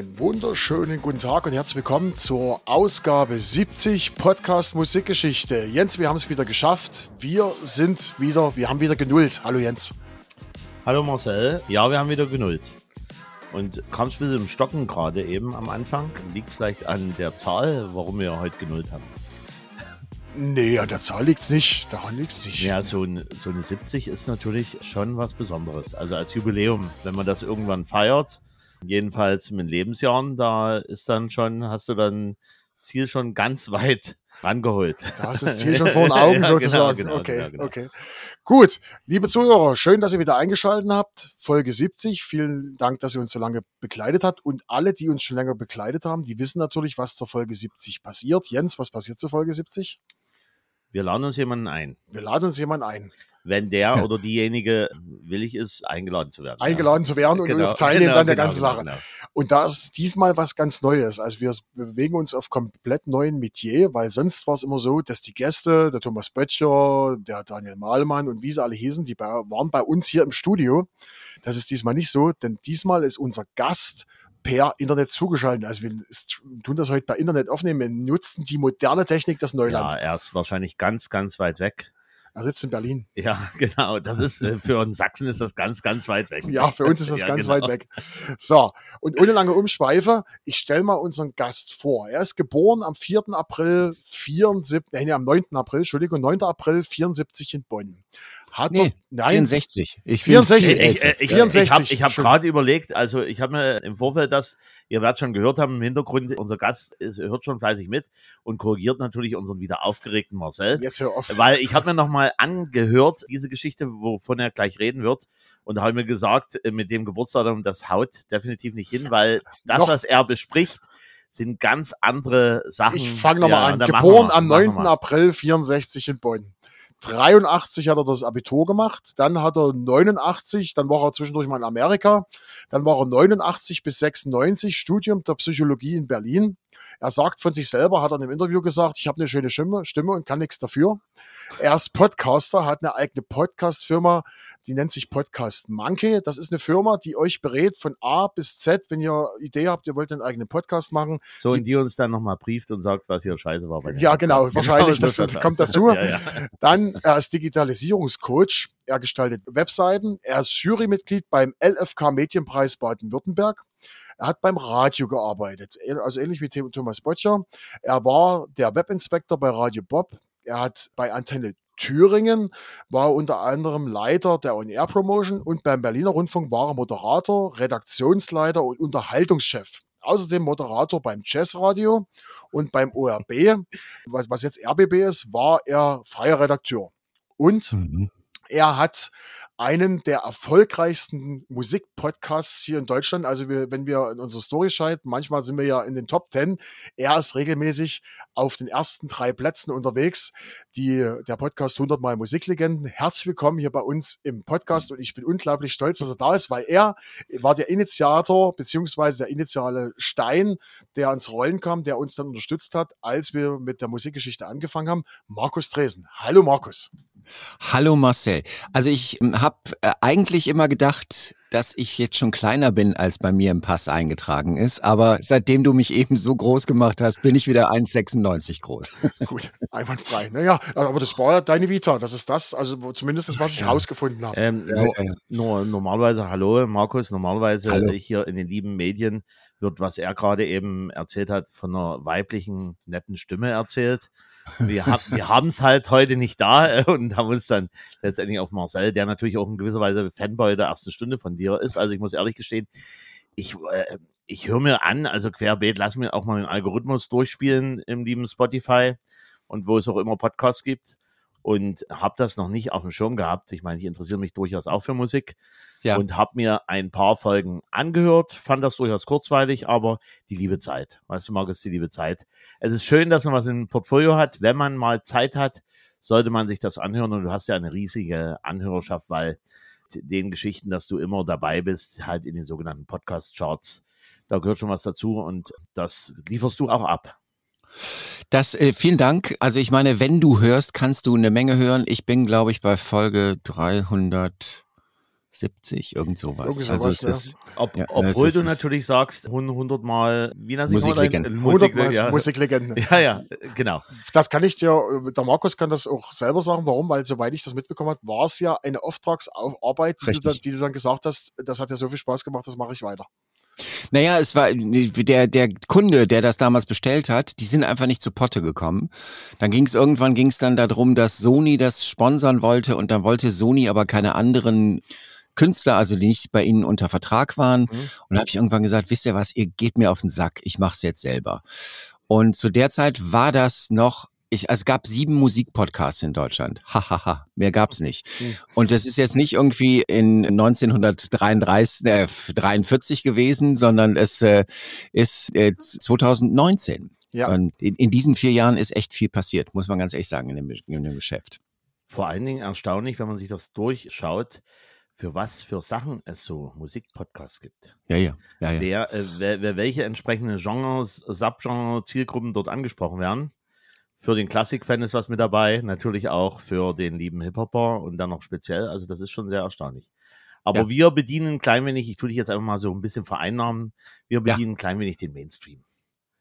Einen wunderschönen guten Tag und herzlich willkommen zur Ausgabe 70 Podcast Musikgeschichte. Jens, wir haben es wieder geschafft. Wir sind wieder, wir haben wieder genullt. Hallo Jens. Hallo Marcel. Ja, wir haben wieder genullt. Und kam es ein bisschen im Stocken gerade eben am Anfang. Liegt es vielleicht an der Zahl, warum wir heute genullt haben? Nee, an der Zahl liegt es nicht. Daran liegt es nicht. Ja, so, ein, so eine 70 ist natürlich schon was Besonderes. Also als Jubiläum, wenn man das irgendwann feiert, jedenfalls mit Lebensjahren, da ist dann schon, hast du dann das Ziel schon ganz weit rangeholt. Da hast du das Ziel schon vor den Augen ja, genau, sozusagen. Genau, genau, okay, genau, genau. okay. Gut, liebe Zuhörer, schön, dass ihr wieder eingeschaltet habt. Folge 70. Vielen Dank, dass ihr uns so lange begleitet habt. Und alle, die uns schon länger begleitet haben, die wissen natürlich, was zur Folge 70 passiert. Jens, was passiert zur Folge 70? Wir laden uns jemanden ein. Wir laden uns jemanden ein wenn der oder diejenige willig ist, eingeladen zu werden. Eingeladen ja. zu werden und genau, teilnehmen genau, an der genau, ganzen genau, Sache. Genau. Und da ist diesmal was ganz Neues. Also wir bewegen uns auf komplett neuen Metier, weil sonst war es immer so, dass die Gäste, der Thomas Böttcher, der Daniel Mahlmann und wie sie alle hießen, die waren bei uns hier im Studio. Das ist diesmal nicht so, denn diesmal ist unser Gast per Internet zugeschaltet. Also wir tun das heute per Internet aufnehmen. Wir nutzen die moderne Technik des Neulands. Ja, er ist wahrscheinlich ganz, ganz weit weg. Er sitzt in Berlin. Ja, genau. Das ist äh, für uns Sachsen ist das ganz, ganz weit weg. Ja, für uns ist das ja, ganz genau. weit weg. So, und ohne lange Umschweife, ich stelle mal unseren Gast vor. Er ist geboren am 4. April 74, nee, am 9. April, Entschuldigung, 9. April 74 in Bonn. Hat nee, noch, nein, 64. Ich 64. Ich, ich, ich, 64. Ich habe hab gerade überlegt, also ich habe mir im Vorfeld das, ihr werdet schon gehört haben im Hintergrund, unser Gast ist, hört schon fleißig mit und korrigiert natürlich unseren wieder aufgeregten Marcel. Jetzt hör auf. Weil ich habe mir nochmal angehört, diese Geschichte, wovon er gleich reden wird. Und da habe ich mir gesagt, äh, mit dem Geburtsdatum, das haut definitiv nicht hin, weil das, noch. was er bespricht, sind ganz andere Sachen. Ich fange nochmal ja, an. Geboren am 9. April 64 in Bonn. 83 hat er das Abitur gemacht, dann hat er 89, dann war er zwischendurch mal in Amerika, dann war er 89 bis 96 Studium der Psychologie in Berlin, er sagt von sich selber, hat er in einem Interview gesagt, ich habe eine schöne Stimme, Stimme und kann nichts dafür. Er ist Podcaster, hat eine eigene Podcast-Firma, die nennt sich Podcast Monkey. Das ist eine Firma, die euch berät von A bis Z, wenn ihr Idee habt, ihr wollt einen eigenen Podcast machen. So, und die uns dann nochmal brieft und sagt, was hier scheiße war. Bei ja, genau, Podcast. wahrscheinlich, genau, das, das kommt dazu. ja, ja. Dann, er ist Digitalisierungscoach, er gestaltet Webseiten, er ist Jurymitglied beim LFK Medienpreis Baden-Württemberg. Er hat beim Radio gearbeitet, also ähnlich wie Thomas Botcher. Er war der Webinspektor bei Radio Bob. Er hat bei Antenne Thüringen, war unter anderem Leiter der On-Air-Promotion und beim Berliner Rundfunk war er Moderator, Redaktionsleiter und Unterhaltungschef. Außerdem Moderator beim Jazzradio und beim ORB, was, was jetzt RBB ist, war er freier Redakteur. Und mhm. er hat einen der erfolgreichsten Musikpodcasts hier in Deutschland. Also wir, wenn wir in unsere Story schalten, manchmal sind wir ja in den Top Ten. Er ist regelmäßig auf den ersten drei Plätzen unterwegs. Die, der Podcast 100 Mal Musiklegenden. Herzlich willkommen hier bei uns im Podcast und ich bin unglaublich stolz, dass er da ist, weil er war der Initiator beziehungsweise der initiale Stein, der ans Rollen kam, der uns dann unterstützt hat, als wir mit der Musikgeschichte angefangen haben. Markus Dresen. Hallo Markus. Hallo Marcel. Also ich hm, habe äh, eigentlich immer gedacht, dass ich jetzt schon kleiner bin, als bei mir im Pass eingetragen ist. Aber seitdem du mich eben so groß gemacht hast, bin ich wieder 1,96 groß. Gut, einwandfrei. Naja, aber das war deine Vita. Das ist das, also zumindest was ich ja. rausgefunden habe. Ähm, ja, ja. Nur, normalerweise, hallo Markus, normalerweise hallo. hier in den lieben Medien wird, was er gerade eben erzählt hat, von einer weiblichen, netten Stimme erzählt. Wir, hab, wir haben es halt heute nicht da äh, und haben uns dann letztendlich auf Marcel, der natürlich auch in gewisser Weise Fanboy der ersten Stunde von dir ist. Also ich muss ehrlich gestehen, ich, äh, ich höre mir an, also querbeet, lass mir auch mal den Algorithmus durchspielen im lieben Spotify und wo es auch immer Podcasts gibt und habe das noch nicht auf dem Schirm gehabt. Ich meine, ich interessiere mich durchaus auch für Musik ja. und habe mir ein paar Folgen angehört, fand das durchaus kurzweilig, aber die liebe Zeit, weißt du, Markus, die liebe Zeit. Es ist schön, dass man was im Portfolio hat. Wenn man mal Zeit hat, sollte man sich das anhören und du hast ja eine riesige Anhörerschaft, weil den Geschichten, dass du immer dabei bist, halt in den sogenannten Podcast-Charts, da gehört schon was dazu und das lieferst du auch ab. Das, äh, vielen Dank. Also ich meine, wenn du hörst, kannst du eine Menge hören. Ich bin, glaube ich, bei Folge 300. 70, irgend sowas. Irgendwie also sowas, ist, Ob, ja, obwohl ist, du natürlich sagst, 100 Mal, wie nennt sich Musiklegenden. Musik, ja. Musiklegenden. Ja, ja, genau. Das kann ich dir, der Markus kann das auch selber sagen, warum, weil soweit ich das mitbekommen habe, war es ja eine Auftragsarbeit, die du, dann, die du dann gesagt hast, das hat ja so viel Spaß gemacht, das mache ich weiter. Naja, es war der, der Kunde, der das damals bestellt hat, die sind einfach nicht zu Potte gekommen. Dann ging es irgendwann ging es dann darum, dass Sony das sponsern wollte und dann wollte Sony aber keine anderen Künstler, also die nicht bei ihnen unter Vertrag waren. Mhm. Und da habe ich irgendwann gesagt, wisst ihr was, ihr geht mir auf den Sack, ich mache es jetzt selber. Und zu der Zeit war das noch ich, also es gab sieben Musikpodcasts in Deutschland. Hahaha, ha, ha. mehr gab's nicht. Mhm. Und das ist jetzt nicht irgendwie in 1933, äh, 43 gewesen, sondern es äh, ist äh, 2019. Ja. Und in, in, diesen vier Jahren ist echt viel passiert, muss man ganz ehrlich sagen, in dem, in dem Geschäft. Vor allen Dingen erstaunlich, wenn man sich das durchschaut, für was für Sachen es so Musikpodcasts gibt. Ja, ja. ja, ja. Wer, äh, wer, wer, welche entsprechenden Genres, Subgenre, Zielgruppen dort angesprochen werden. Für den Klassik-Fan ist was mit dabei, natürlich auch für den lieben Hip-Hopper und dann noch speziell. Also das ist schon sehr erstaunlich. Aber ja. wir bedienen ein klein wenig, ich tue dich jetzt einfach mal so ein bisschen vereinnahmen, wir bedienen ja. ein klein wenig den Mainstream.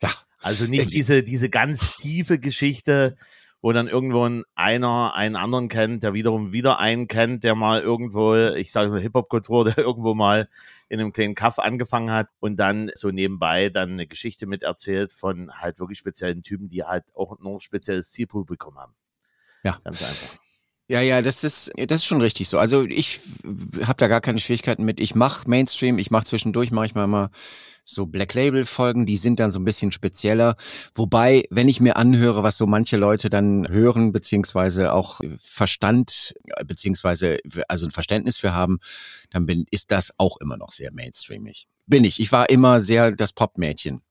Ja. Also nicht diese, diese ganz tiefe Geschichte, wo dann irgendwo einer einen anderen kennt, der wiederum wieder einen kennt, der mal irgendwo, ich sage mal Hip-Hop-Kultur, der irgendwo mal in einem kleinen Kaff angefangen hat und dann so nebenbei dann eine Geschichte miterzählt von halt wirklich speziellen Typen, die halt auch noch ein spezielles Zielpublikum haben. Ja. Ganz einfach. Ja, ja, das ist, das ist schon richtig so. Also ich habe da gar keine Schwierigkeiten mit. Ich mache Mainstream, ich mache zwischendurch, mache ich mal mal so Black Label Folgen, die sind dann so ein bisschen spezieller. Wobei, wenn ich mir anhöre, was so manche Leute dann hören, beziehungsweise auch Verstand, beziehungsweise also ein Verständnis für haben, dann bin, ist das auch immer noch sehr mainstreamig. Bin ich. Ich war immer sehr das Popmädchen.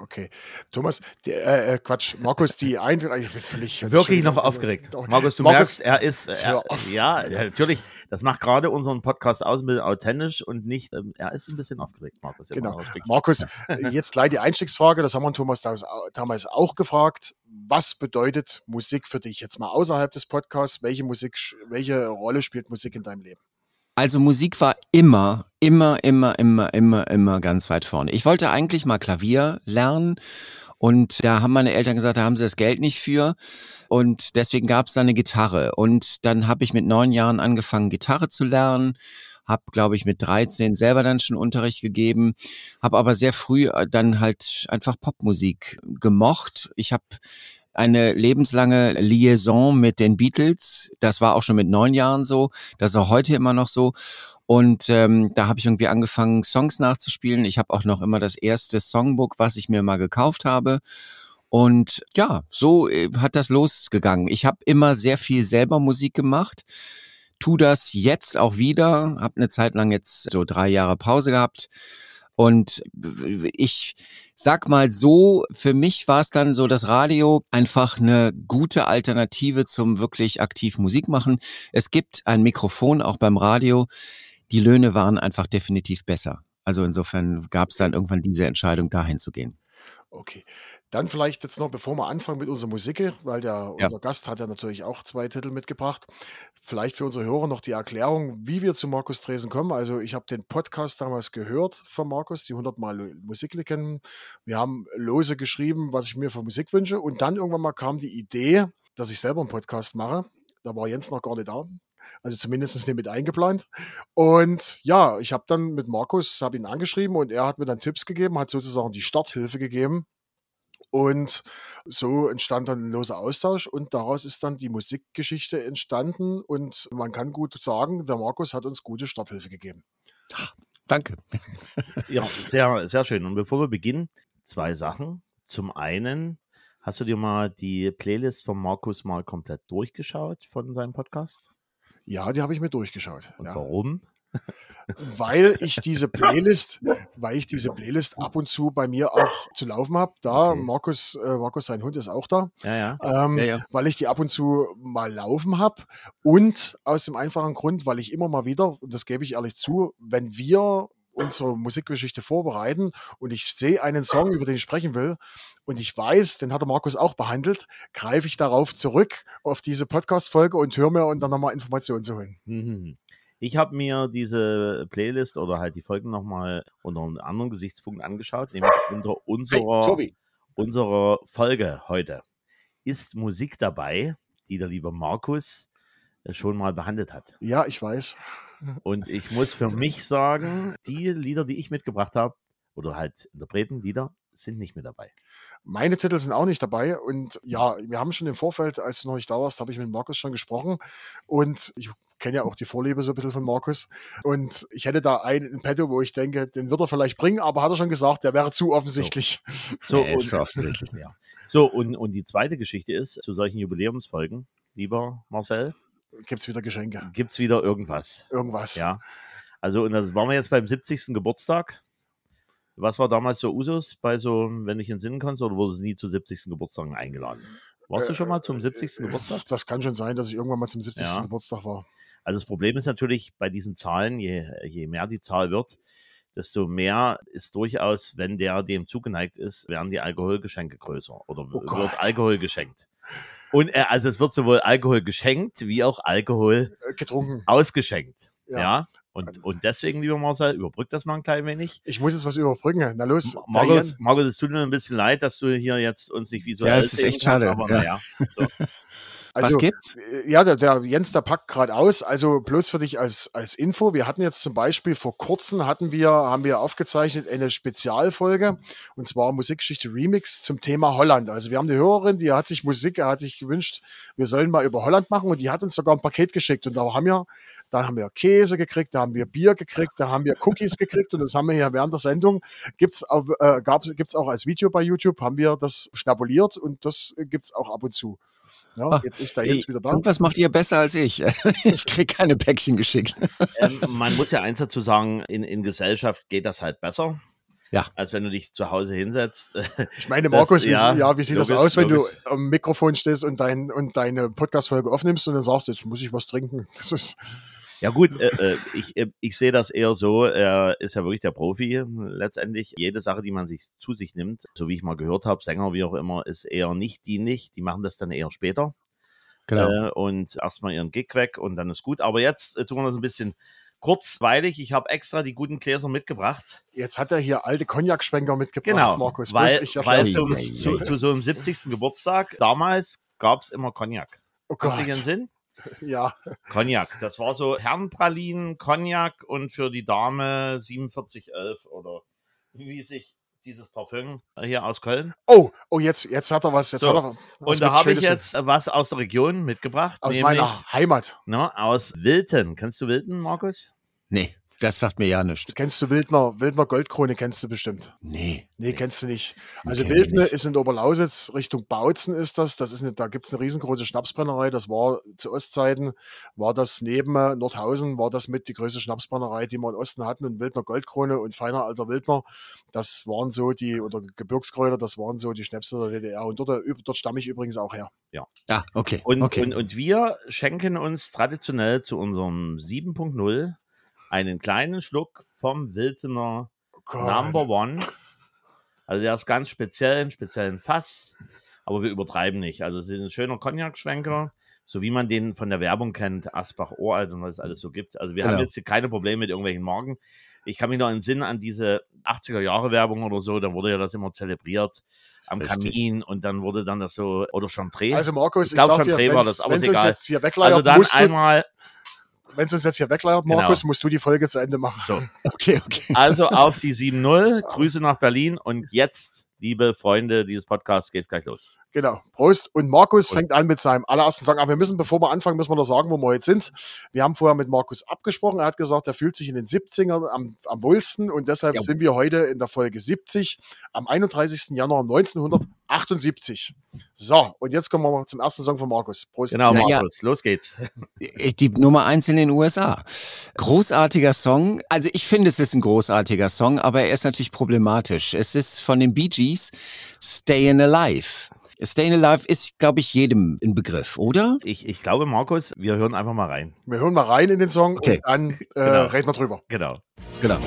Okay. Thomas, die, äh, äh, Quatsch, Markus, die ein, ich bin völlig. Wirklich noch aufgeregt. Markus, du Markus, merkst, er ist, er, ja, natürlich, das macht gerade unseren Podcast aus, ein bisschen authentisch und nicht, ähm, er ist ein bisschen aufgeregt, Markus. Genau. Markus, jetzt gleich die Einstiegsfrage, das haben wir Thomas damals auch gefragt. Was bedeutet Musik für dich jetzt mal außerhalb des Podcasts? Welche Musik, welche Rolle spielt Musik in deinem Leben? Also Musik war immer, immer, immer, immer, immer, immer ganz weit vorne. Ich wollte eigentlich mal Klavier lernen und da haben meine Eltern gesagt, da haben sie das Geld nicht für. Und deswegen gab es da eine Gitarre. Und dann habe ich mit neun Jahren angefangen, Gitarre zu lernen. Habe, glaube ich, mit 13 selber dann schon Unterricht gegeben. Habe aber sehr früh äh, dann halt einfach Popmusik gemocht. Ich habe eine lebenslange Liaison mit den Beatles. Das war auch schon mit neun Jahren so. Das ist auch heute immer noch so. Und ähm, da habe ich irgendwie angefangen, Songs nachzuspielen. Ich habe auch noch immer das erste Songbook, was ich mir mal gekauft habe. Und ja, so äh, hat das losgegangen. Ich habe immer sehr viel selber Musik gemacht. Tu das jetzt auch wieder. Habe eine Zeit lang jetzt so drei Jahre Pause gehabt. Und ich sag mal so, für mich war es dann so das Radio einfach eine gute Alternative zum wirklich aktiv Musik machen. Es gibt ein Mikrofon auch beim Radio. Die Löhne waren einfach definitiv besser. Also insofern gab es dann irgendwann diese Entscheidung, dahin zu gehen. Okay. Dann vielleicht jetzt noch, bevor wir anfangen mit unserer Musik, weil der, ja. unser Gast hat ja natürlich auch zwei Titel mitgebracht. Vielleicht für unsere Hörer noch die Erklärung, wie wir zu Markus Dresen kommen. Also ich habe den Podcast damals gehört von Markus, die 100 Mal Musiklegenden. Wir haben lose geschrieben, was ich mir für Musik wünsche. Und dann irgendwann mal kam die Idee, dass ich selber einen Podcast mache. Da war Jens noch gar nicht da. Also zumindest nicht mit eingeplant. Und ja, ich habe dann mit Markus, habe ihn angeschrieben und er hat mir dann Tipps gegeben, hat sozusagen die Starthilfe gegeben und so entstand dann ein loser Austausch und daraus ist dann die Musikgeschichte entstanden und man kann gut sagen, der Markus hat uns gute Starthilfe gegeben. Danke. Ja, sehr, sehr schön. Und bevor wir beginnen, zwei Sachen. Zum einen, hast du dir mal die Playlist von Markus mal komplett durchgeschaut von seinem Podcast? Ja, die habe ich mir durchgeschaut. Und ja. warum? weil ich diese Playlist, weil ich diese Playlist ab und zu bei mir auch zu laufen habe. Da, okay. Markus, äh, Markus, sein Hund ist auch da. Ja, ja. Ähm, ja, ja. Weil ich die ab und zu mal laufen habe. Und aus dem einfachen Grund, weil ich immer mal wieder, und das gebe ich ehrlich zu, wenn wir unsere Musikgeschichte vorbereiten und ich sehe einen Song, über den ich sprechen will, und ich weiß, den hat der Markus auch behandelt, greife ich darauf zurück auf diese Podcast-Folge und höre mir und dann nochmal Informationen zu holen. Mhm. Ich habe mir diese Playlist oder halt die Folgen nochmal unter einem anderen Gesichtspunkt angeschaut, nämlich unter unserer, hey, unserer Folge heute. Ist Musik dabei, die der liebe Markus äh, schon mal behandelt hat? Ja, ich weiß. Und ich muss für mich sagen, die Lieder, die ich mitgebracht habe, oder halt Interpreten, Lieder, sind nicht mehr dabei. Meine Titel sind auch nicht dabei. Und ja, wir haben schon im Vorfeld, als du noch nicht da warst, habe ich mit Markus schon gesprochen. Und ich kenne ja auch die Vorliebe so ein bisschen von Markus. Und ich hätte da einen in petto, wo ich denke, den wird er vielleicht bringen, aber hat er schon gesagt, der wäre zu offensichtlich. So, so, und, so offensichtlich, ja. So, und, und die zweite Geschichte ist, zu solchen Jubiläumsfolgen, lieber Marcel. Gibt es wieder Geschenke? Gibt es wieder irgendwas? Irgendwas. Ja. Also, und das waren wir jetzt beim 70. Geburtstag. Was war damals so Usus bei so, wenn ich in Sinn kannst, oder wurde es nie zu 70. Geburtstagen eingeladen? Warst du schon mal zum 70. Äh, Geburtstag? Das kann schon sein, dass ich irgendwann mal zum 70. Ja. Geburtstag war. Also das Problem ist natürlich bei diesen Zahlen, je, je mehr die Zahl wird, desto mehr ist durchaus, wenn der dem zugeneigt ist, werden die Alkoholgeschenke größer oder oh wird Alkohol geschenkt. Und äh, also es wird sowohl Alkohol geschenkt wie auch Alkohol äh, getrunken ausgeschenkt. Ja. ja. Und, und deswegen, lieber Marcel, überbrück das mal ein klein wenig. Ich muss jetzt was überbrücken. Na los. Markus, Markus, es tut mir ein bisschen leid, dass du hier jetzt uns nicht visuell Ja, das ist echt schade. Aber ja. naja. So. Also, Was gibt's? Äh, ja, der, der Jens, der packt gerade aus. Also bloß für dich als, als Info. Wir hatten jetzt zum Beispiel vor kurzem hatten wir, haben wir aufgezeichnet eine Spezialfolge und zwar Musikgeschichte Remix zum Thema Holland. Also wir haben eine Hörerin, die hat sich Musik, er hat sich gewünscht, wir sollen mal über Holland machen und die hat uns sogar ein Paket geschickt und da haben wir, da haben wir Käse gekriegt, da haben wir Bier gekriegt, da haben wir Cookies gekriegt und das haben wir hier während der Sendung gibt's auch, äh, gab's, gibt's auch als Video bei YouTube, haben wir das schnabuliert und das gibt's auch ab und zu. Ja, Ach, jetzt ist er jetzt wieder da. Und was macht ihr besser als ich? ich kriege keine Päckchen geschickt. ähm, man muss ja eins dazu sagen, in, in Gesellschaft geht das halt besser. Ja. Als wenn du dich zu Hause hinsetzt. Ich meine, Markus, das, wie, ja, ja, wie sieht logisch, das aus, wenn logisch. du am Mikrofon stehst und, dein, und deine Podcast-Folge aufnimmst und dann sagst, jetzt muss ich was trinken. Das ist. Ja gut, äh, äh, ich, äh, ich sehe das eher so, er ist ja wirklich der Profi letztendlich. Jede Sache, die man sich zu sich nimmt, so wie ich mal gehört habe, Sänger wie auch immer, ist eher nicht dienlich. Die machen das dann eher später. Genau. Äh, und erstmal ihren Gig weg und dann ist gut. Aber jetzt äh, tun wir das ein bisschen kurzweilig. Ich habe extra die guten Gläser mitgebracht. Jetzt hat er hier alte Cognac-Schwenker mitgebracht, genau, Markus. Weil, weil zum, zu, zu, so einem 70. Geburtstag damals gab es immer Cognac. Oh Gott. Hast du den Sinn? Ja. Cognac. Das war so Herrenpralinen, Cognac und für die Dame 4711 oder wie sich dieses Parfüm hier aus Köln. Oh, oh, jetzt, jetzt hat er was. Jetzt so. hat er was und da habe ich jetzt mit. was aus der Region mitgebracht. Aus nämlich, meiner Heimat. Ne, aus Wilton. Kennst du Wilton, Markus? Nee. Das sagt mir ja nichts. Kennst du Wildner? Wildner Goldkrone kennst du bestimmt. Nee. Nee, kennst du nicht. Also Wildner ist in Oberlausitz, Richtung Bautzen ist das. Das ist eine, da gibt es eine riesengroße Schnapsbrennerei. Das war zu Ostzeiten, war das neben Nordhausen, war das mit die größte Schnapsbrennerei, die wir im Osten hatten. Und Wildner Goldkrone und feiner alter Wildner, das waren so die, oder Gebirgskräuter, das waren so die Schnäpse der DDR. Und dort, dort stamme ich übrigens auch her. Ja. Ah, okay. Und, okay. Und, und wir schenken uns traditionell zu unserem 7.0 einen kleinen Schluck vom Wiltener oh Number One. Also der ist ganz speziell, einen speziellen Fass, aber wir übertreiben nicht. Also es ist ein schöner Cognac-Schwenker, so wie man den von der Werbung kennt, Asbach Uralt und was es alles so gibt. Also wir genau. haben jetzt hier keine Probleme mit irgendwelchen Marken. Ich kann mich noch entsinnen an diese 80er-Jahre-Werbung oder so, da wurde ja das immer zelebriert am Richtig. Kamin und dann wurde dann das so, oder Chantre. Also Markus, ich, ich glaube Chantre war das, aber ist egal. Jetzt hier also dann einmal wenn es uns jetzt hier wegleiert, Markus, genau. musst du die Folge zu Ende machen. So. Okay, okay. Also auf die 7-0. Grüße nach Berlin und jetzt, liebe Freunde dieses Podcasts, geht's gleich los. Genau. Prost. Und Markus Prost. fängt an mit seinem allerersten Song. Aber wir müssen, bevor wir anfangen, müssen wir noch sagen, wo wir jetzt sind. Wir haben vorher mit Markus abgesprochen. Er hat gesagt, er fühlt sich in den 70ern am, am wohlsten und deshalb ja. sind wir heute in der Folge 70 am 31. Januar 1978. So, und jetzt kommen wir mal zum ersten Song von Markus. Prost. Genau, Markus. Ja. Los geht's. Die Nummer eins in den USA. Großartiger Song. Also ich finde, es ist ein großartiger Song, aber er ist natürlich problematisch. Es ist von den Bee Gees Stayin' Alive. Staying Alive ist, glaube ich, jedem ein Begriff, oder? Ich, ich glaube, Markus, wir hören einfach mal rein. Wir hören mal rein in den Song okay. und dann äh, genau. reden wir drüber. Genau. Genau.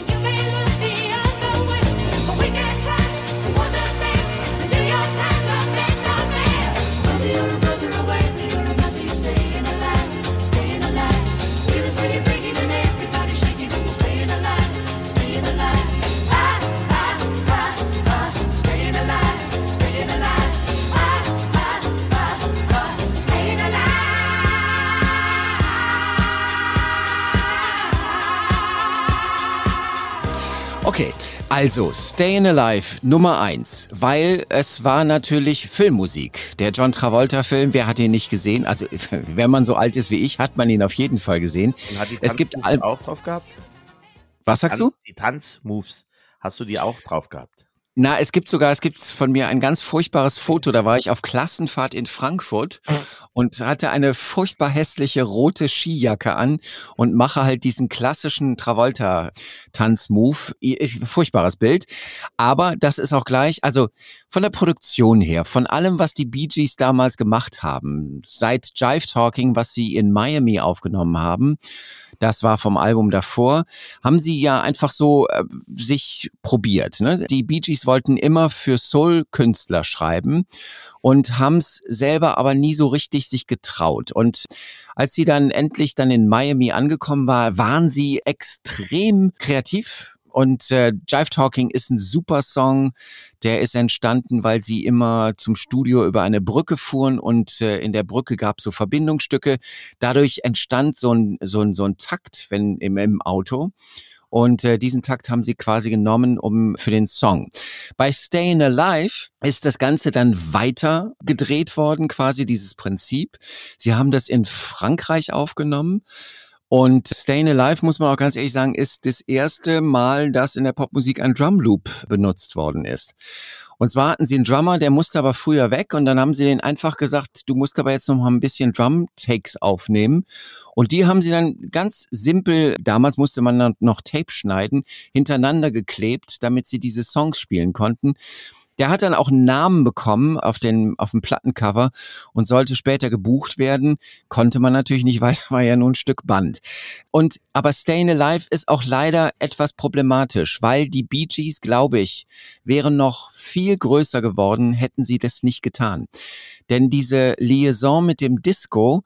Also Stayin' Alive Nummer eins, weil es war natürlich Filmmusik. Der John Travolta-Film, wer hat ihn nicht gesehen? Also wenn man so alt ist wie ich, hat man ihn auf jeden Fall gesehen. Und hat die es gibt auch drauf gehabt? Was sagst du? Die Tanzmoves, hast du die auch drauf gehabt? Na, es gibt sogar, es gibt von mir ein ganz furchtbares Foto. Da war ich auf Klassenfahrt in Frankfurt und hatte eine furchtbar hässliche rote Skijacke an und mache halt diesen klassischen Travolta-Tanzmove. Furchtbares Bild. Aber das ist auch gleich, also von der Produktion her, von allem, was die Bee Gees damals gemacht haben, seit Jive Talking, was sie in Miami aufgenommen haben, das war vom Album davor, haben sie ja einfach so äh, sich probiert. Ne? Die Bee Gees wollten immer für Soul-Künstler schreiben und haben es selber aber nie so richtig sich getraut. Und als sie dann endlich dann in Miami angekommen war, waren sie extrem kreativ und äh, Jive Talking ist ein super Song. Der ist entstanden, weil sie immer zum Studio über eine Brücke fuhren und äh, in der Brücke gab es so Verbindungsstücke. Dadurch entstand so ein, so ein, so ein Takt wenn, im, im Auto. Und äh, diesen Takt haben sie quasi genommen, um für den Song. Bei Stayin' Alive ist das Ganze dann weiter gedreht worden, quasi dieses Prinzip. Sie haben das in Frankreich aufgenommen. Und Stayin' Alive, muss man auch ganz ehrlich sagen, ist das erste Mal, dass in der Popmusik ein Drumloop benutzt worden ist. Und zwar hatten sie einen Drummer, der musste aber früher weg und dann haben sie den einfach gesagt, du musst aber jetzt noch mal ein bisschen Drum-Takes aufnehmen. Und die haben sie dann ganz simpel, damals musste man dann noch Tape schneiden, hintereinander geklebt, damit sie diese Songs spielen konnten. Der hat dann auch einen Namen bekommen auf, den, auf dem Plattencover und sollte später gebucht werden. Konnte man natürlich nicht, weil war ja nur ein Stück Band. Und, aber Stayin' Alive ist auch leider etwas problematisch, weil die Bee Gees, glaube ich, wären noch viel größer geworden, hätten sie das nicht getan. Denn diese Liaison mit dem Disco,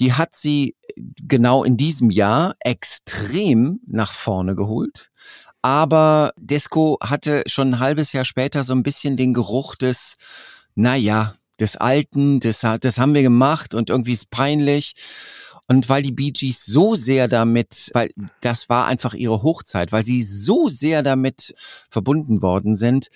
die hat sie genau in diesem Jahr extrem nach vorne geholt. Aber Disco hatte schon ein halbes Jahr später so ein bisschen den Geruch des, naja, des Alten, das, das haben wir gemacht und irgendwie ist peinlich. Und weil die Bee Gees so sehr damit, weil das war einfach ihre Hochzeit, weil sie so sehr damit verbunden worden sind,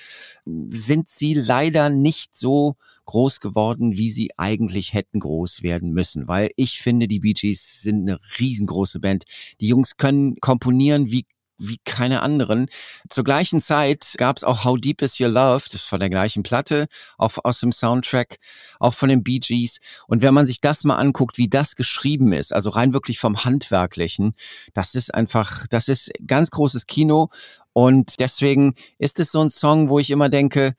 sind sie leider nicht so groß geworden, wie sie eigentlich hätten groß werden müssen. Weil ich finde, die Bee Gees sind eine riesengroße Band. Die Jungs können komponieren wie wie keine anderen. Zur gleichen Zeit gab es auch How Deep Is Your Love, das ist von der gleichen Platte, auf, aus dem Soundtrack, auch von den Bee Gees. Und wenn man sich das mal anguckt, wie das geschrieben ist, also rein wirklich vom Handwerklichen, das ist einfach, das ist ganz großes Kino. Und deswegen ist es so ein Song, wo ich immer denke,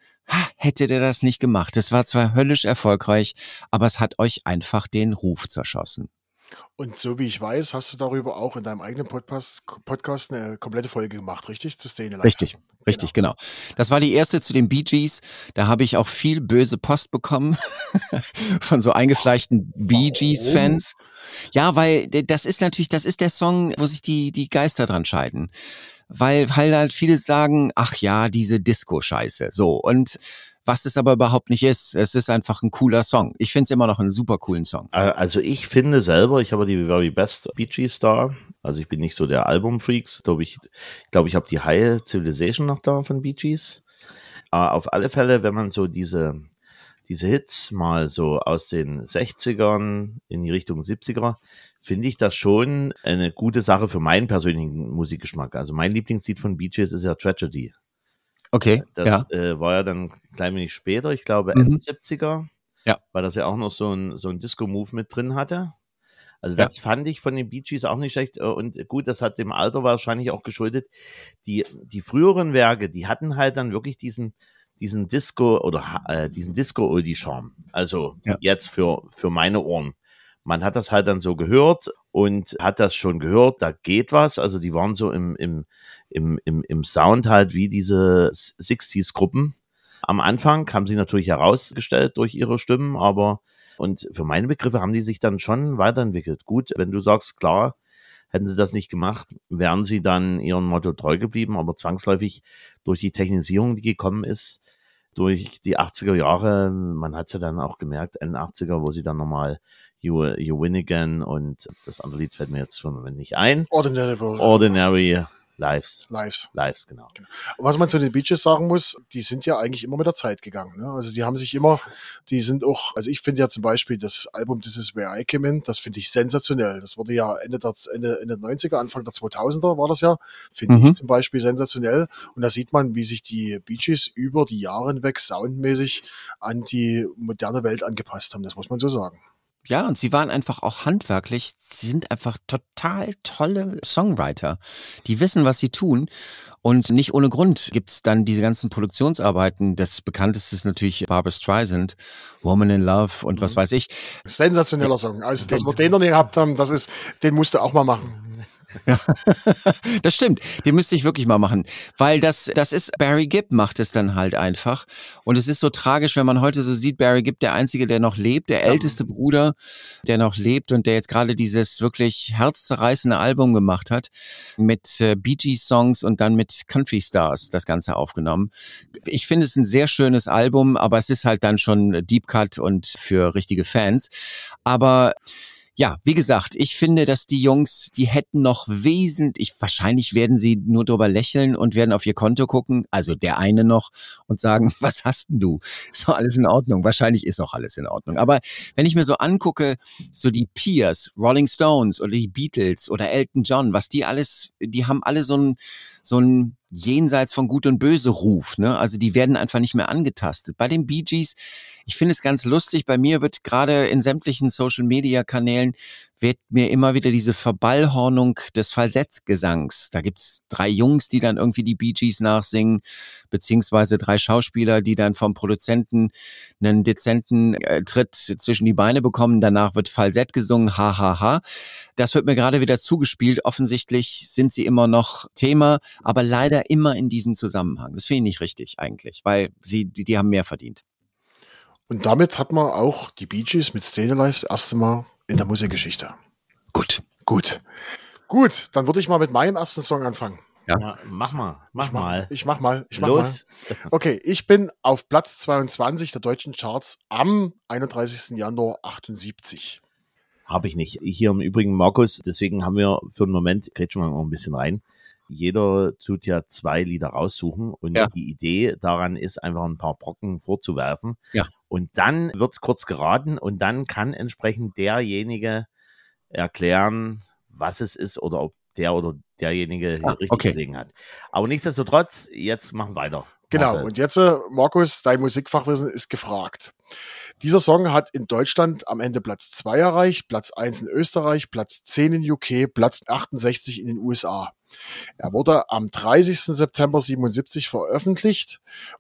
hätte der das nicht gemacht. Es war zwar höllisch erfolgreich, aber es hat euch einfach den Ruf zerschossen. Und so wie ich weiß, hast du darüber auch in deinem eigenen Podcast, Podcast eine komplette Folge gemacht, richtig? Zu Stay Alive. Richtig, richtig, genau. genau. Das war die erste zu den Bee Gees. Da habe ich auch viel böse Post bekommen von so eingefleischten Bee Gees-Fans. Ja, weil das ist natürlich, das ist der Song, wo sich die, die Geister dran scheiden. Weil, weil halt viele sagen, ach ja, diese Disco-Scheiße. So. Und was es aber überhaupt nicht ist. Es ist einfach ein cooler Song. Ich finde es immer noch einen super coolen Song. Also ich finde selber, ich habe die Very Best Bee Gees da. Also ich bin nicht so der Album-Freaks. Glaube ich, glaube ich habe die High Civilization noch da von Bee Gees. Aber auf alle Fälle, wenn man so diese, diese Hits mal so aus den 60ern in die Richtung 70er, finde ich das schon eine gute Sache für meinen persönlichen Musikgeschmack. Also mein Lieblingslied von Bee Gees ist ja Tragedy. Okay. Das ja. Äh, war ja dann ein klein wenig später, ich glaube Ende mhm. 70er. Ja. Weil das ja auch noch so ein, so ein Disco-Move mit drin hatte. Also das ja. fand ich von den Bee Gees auch nicht schlecht. Äh, und gut, das hat dem Alter wahrscheinlich auch geschuldet. Die, die früheren Werke, die hatten halt dann wirklich diesen, diesen Disco oder äh, diesen Disco-Oldie-Charme. Also ja. jetzt für, für meine Ohren man hat das halt dann so gehört und hat das schon gehört, da geht was. Also die waren so im, im, im, im, im Sound halt wie diese 60s-Gruppen. Am Anfang haben sie natürlich herausgestellt durch ihre Stimmen, aber und für meine Begriffe haben die sich dann schon weiterentwickelt. Gut, wenn du sagst, klar, hätten sie das nicht gemacht, wären sie dann ihrem Motto treu geblieben, aber zwangsläufig durch die Technisierung, die gekommen ist, durch die 80er Jahre, man hat es ja dann auch gemerkt, Ende 80er, wo sie dann nochmal You, you Win Again und das andere Lied fällt mir jetzt schon nicht ein. Ordinary. Ordinary Lives. Lives. Lives, genau. genau. Und was man zu den Beaches sagen muss, die sind ja eigentlich immer mit der Zeit gegangen. Ne? Also die haben sich immer, die sind auch, also ich finde ja zum Beispiel das Album This is Where I Came In, das finde ich sensationell. Das wurde ja Ende der, Ende, Ende der 90er, Anfang der 2000er war das ja, finde mhm. ich zum Beispiel sensationell. Und da sieht man, wie sich die Beaches über die Jahre hinweg soundmäßig an die moderne Welt angepasst haben. Das muss man so sagen. Ja, und sie waren einfach auch handwerklich, sie sind einfach total tolle Songwriter. Die wissen, was sie tun. Und nicht ohne Grund gibt's dann diese ganzen Produktionsarbeiten. Das bekannteste ist natürlich Barbara Streisand, Woman in Love und was mhm. weiß ich. Sensationeller Song. Also, dass wir den noch nicht gehabt haben, das ist, den musst du auch mal machen. Ja, das stimmt. Den müsste ich wirklich mal machen, weil das, das ist, Barry Gibb macht es dann halt einfach. Und es ist so tragisch, wenn man heute so sieht, Barry Gibb, der Einzige, der noch lebt, der älteste Bruder, der noch lebt und der jetzt gerade dieses wirklich herzzerreißende Album gemacht hat, mit äh, Bee Gees Songs und dann mit Country Stars das Ganze aufgenommen. Ich finde es ein sehr schönes Album, aber es ist halt dann schon Deep Cut und für richtige Fans. Aber ja, wie gesagt, ich finde, dass die Jungs, die hätten noch wesentlich, wahrscheinlich werden sie nur drüber lächeln und werden auf ihr Konto gucken, also der eine noch, und sagen, was hast denn du? Ist doch alles in Ordnung. Wahrscheinlich ist auch alles in Ordnung. Aber wenn ich mir so angucke, so die Peers, Rolling Stones oder die Beatles oder Elton John, was die alles, die haben alle so ein, so ein jenseits von Gut und Böse Ruf. Ne? Also die werden einfach nicht mehr angetastet. Bei den Bee Gees, ich finde es ganz lustig, bei mir wird gerade in sämtlichen Social-Media-Kanälen wird mir immer wieder diese Verballhornung des Falsettgesangs. Da gibt's drei Jungs, die dann irgendwie die Bee Gees nachsingen, beziehungsweise drei Schauspieler, die dann vom Produzenten einen dezenten äh, Tritt zwischen die Beine bekommen. Danach wird Falsett gesungen, ha, ha, ha. Das wird mir gerade wieder zugespielt. Offensichtlich sind sie immer noch Thema, aber leider immer in diesem Zusammenhang. Das finde ich nicht richtig eigentlich, weil sie, die, die haben mehr verdient. Und damit hat man auch die Bee Gees mit Stay das erste Mal in der Musikgeschichte. Gut. Gut. Gut, dann würde ich mal mit meinem ersten Song anfangen. Ja. ja mach mal, mach ich mal. Ich mach mal, ich mach Los. mal. Okay, ich bin auf Platz 22 der deutschen Charts am 31. Januar 78. Habe ich nicht. Hier im Übrigen, Markus, deswegen haben wir für einen Moment, grätschen wir mal ein bisschen rein. Jeder tut ja zwei Lieder raussuchen und ja. die Idee daran ist, einfach ein paar Brocken vorzuwerfen. Ja. Und dann wird es kurz geraten und dann kann entsprechend derjenige erklären, was es ist oder ob der oder derjenige ah, richtig okay. gelegen hat. Aber nichtsdestotrotz, jetzt machen wir weiter. Genau, Marcel. und jetzt, äh, Markus, dein Musikfachwissen ist gefragt. Dieser Song hat in Deutschland am Ende Platz 2 erreicht, Platz 1 in Österreich, Platz 10 in UK, Platz 68 in den USA. Er wurde am 30. September 77 veröffentlicht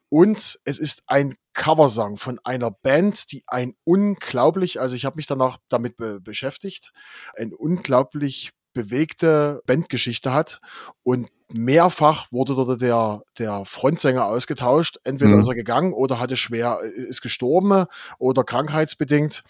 und es ist ein Coversong von einer Band, die ein unglaublich, also ich habe mich danach damit be beschäftigt, ein unglaublich bewegte Bandgeschichte hat und mehrfach wurde dort der, der Frontsänger ausgetauscht. Entweder mhm. ist er gegangen oder hatte schwer, ist gestorben oder krankheitsbedingt.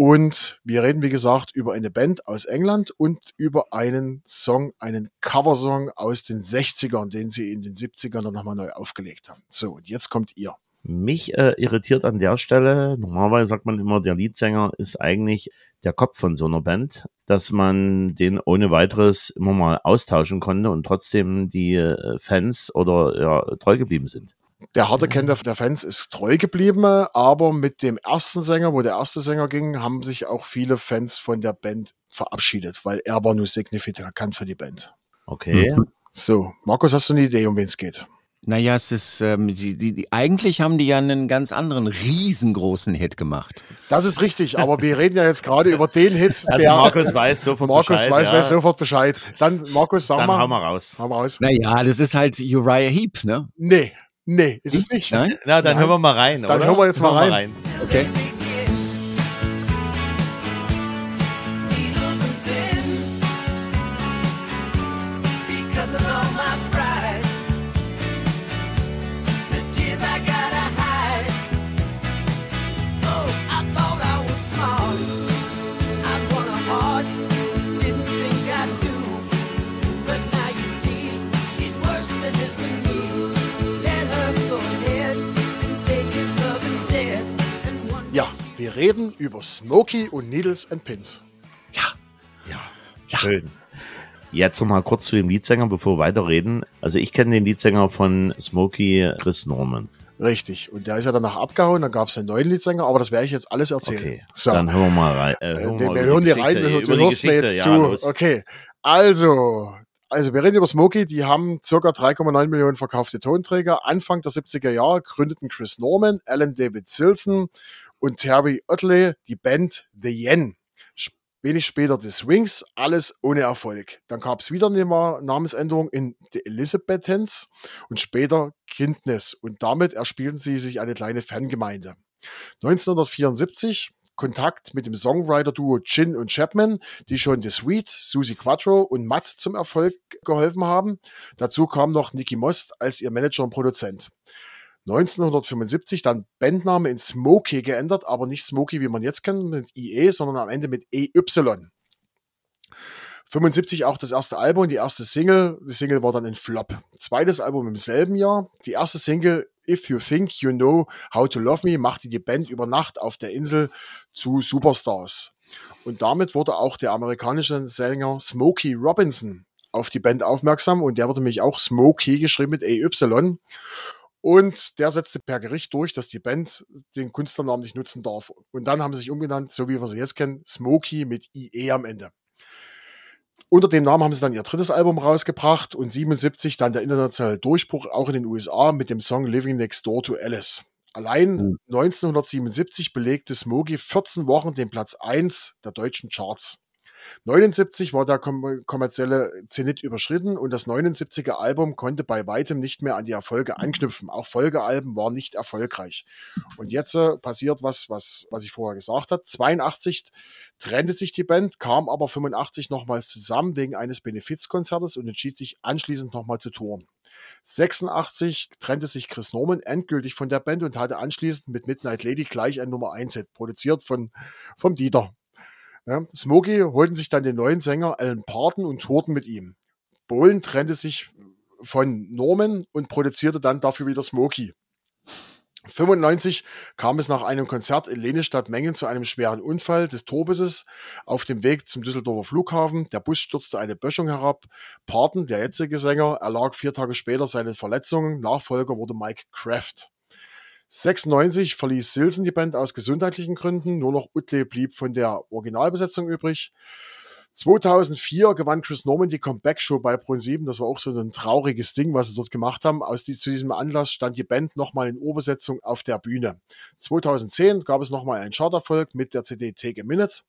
Und wir reden, wie gesagt, über eine Band aus England und über einen Song, einen Coversong aus den 60ern, den sie in den 70ern dann nochmal neu aufgelegt haben. So, und jetzt kommt ihr. Mich äh, irritiert an der Stelle, normalerweise sagt man immer, der Leadsänger ist eigentlich der Kopf von so einer Band, dass man den ohne weiteres immer mal austauschen konnte und trotzdem die äh, Fans oder ja, treu geblieben sind. Der harte Kern der Fans ist treu geblieben, aber mit dem ersten Sänger, wo der erste Sänger ging, haben sich auch viele Fans von der Band verabschiedet, weil er war nur signifikant für die Band. Okay. Mhm. So, Markus, hast du eine Idee, um wen es geht? Naja, es ist, ähm, die, die, die, eigentlich haben die ja einen ganz anderen riesengroßen Hit gemacht. Das ist richtig, aber wir reden ja jetzt gerade über den Hit, also der Markus weiß sofort Markus Bescheid. Markus weiß, ja. weiß sofort Bescheid. Dann, Markus, sag Dann mal. Hau mal raus. Hau mal raus. Naja, das ist halt Uriah Heep, ne? Nee. Nee, ist es nicht. Nein? Na, dann Nein. hören wir mal rein, Dann oder? hören wir jetzt mal rein. mal rein. Okay. Reden über Smokey und Needles and Pins. Ja. Ja. ja. Schön. Jetzt noch mal kurz zu dem Leadsänger, bevor wir weiterreden. Also ich kenne den Leadsänger von Smokey, Chris Norman. Richtig. Und der ist ja danach abgehauen, dann gab es einen neuen Leadsänger, aber das werde ich jetzt alles erzählen. Okay, so. dann hören wir mal rein. Äh, hören wir, wir hören die rein, wir, du hörst mir jetzt ja, zu. Los. Okay, also, also wir reden über Smokey, die haben circa 3,9 Millionen verkaufte Tonträger. Anfang der 70er Jahre gründeten Chris Norman, Alan David Silson und Terry Otley die Band The Yen. Wenig später The Swings, alles ohne Erfolg. Dann gab es wieder eine Namensänderung in The Elizabethans und später Kindness und damit erspielten sie sich eine kleine Fangemeinde. 1974 Kontakt mit dem Songwriter-Duo Chin und Chapman, die schon The Sweet, Susie Quattro und Matt zum Erfolg geholfen haben. Dazu kam noch Nicky Most als ihr Manager und Produzent. 1975 dann Bandname in Smokey geändert, aber nicht Smokey, wie man jetzt kennt, mit IE, sondern am Ende mit EY. 75 auch das erste Album, die erste Single. Die Single war dann ein Flop. Zweites Album im selben Jahr. Die erste Single If You Think You Know How to Love Me machte die Band über Nacht auf der Insel zu Superstars. Und damit wurde auch der amerikanische Sänger Smokey Robinson auf die Band aufmerksam und der wurde mich auch Smokey geschrieben mit EY. Und der setzte per Gericht durch, dass die Band den Künstlernamen nicht nutzen darf. Und dann haben sie sich umgenannt, so wie wir sie jetzt kennen, Smokey mit IE am Ende. Unter dem Namen haben sie dann ihr drittes Album rausgebracht und 77 dann der internationale Durchbruch auch in den USA mit dem Song Living Next Door to Alice. Allein mhm. 1977 belegte Smokey 14 Wochen den Platz 1 der deutschen Charts. 79 war der kommerzielle Zenit überschritten und das 79er Album konnte bei weitem nicht mehr an die Erfolge anknüpfen. Auch Folgealben waren nicht erfolgreich. Und jetzt äh, passiert was, was, was ich vorher gesagt habe. 82 trennte sich die Band, kam aber 85 nochmals zusammen wegen eines Benefizkonzertes und entschied sich anschließend nochmal zu touren. 86 trennte sich Chris Norman endgültig von der Band und hatte anschließend mit Midnight Lady gleich ein Nummer 1 Hit, produziert von, vom Dieter. Ja, Smokey holten sich dann den neuen Sänger Alan Parton und tourten mit ihm. Bohlen trennte sich von Norman und produzierte dann dafür wieder Smokey. 95 kam es nach einem Konzert in Lehne Mengen zu einem schweren Unfall des Turbusses auf dem Weg zum Düsseldorfer Flughafen. Der Bus stürzte eine Böschung herab. Parton, der jetzige Sänger, erlag vier Tage später seinen Verletzungen. Nachfolger wurde Mike Kraft. 96 verließ Silsen die Band aus gesundheitlichen Gründen. Nur noch Utley blieb von der Originalbesetzung übrig. 2004 gewann Chris Norman die Comeback-Show bei Pro7. Das war auch so ein trauriges Ding, was sie dort gemacht haben. Aus die, zu diesem Anlass stand die Band nochmal in Urbesetzung auf der Bühne. 2010 gab es nochmal einen Charterfolg mit der CD Take a Minute.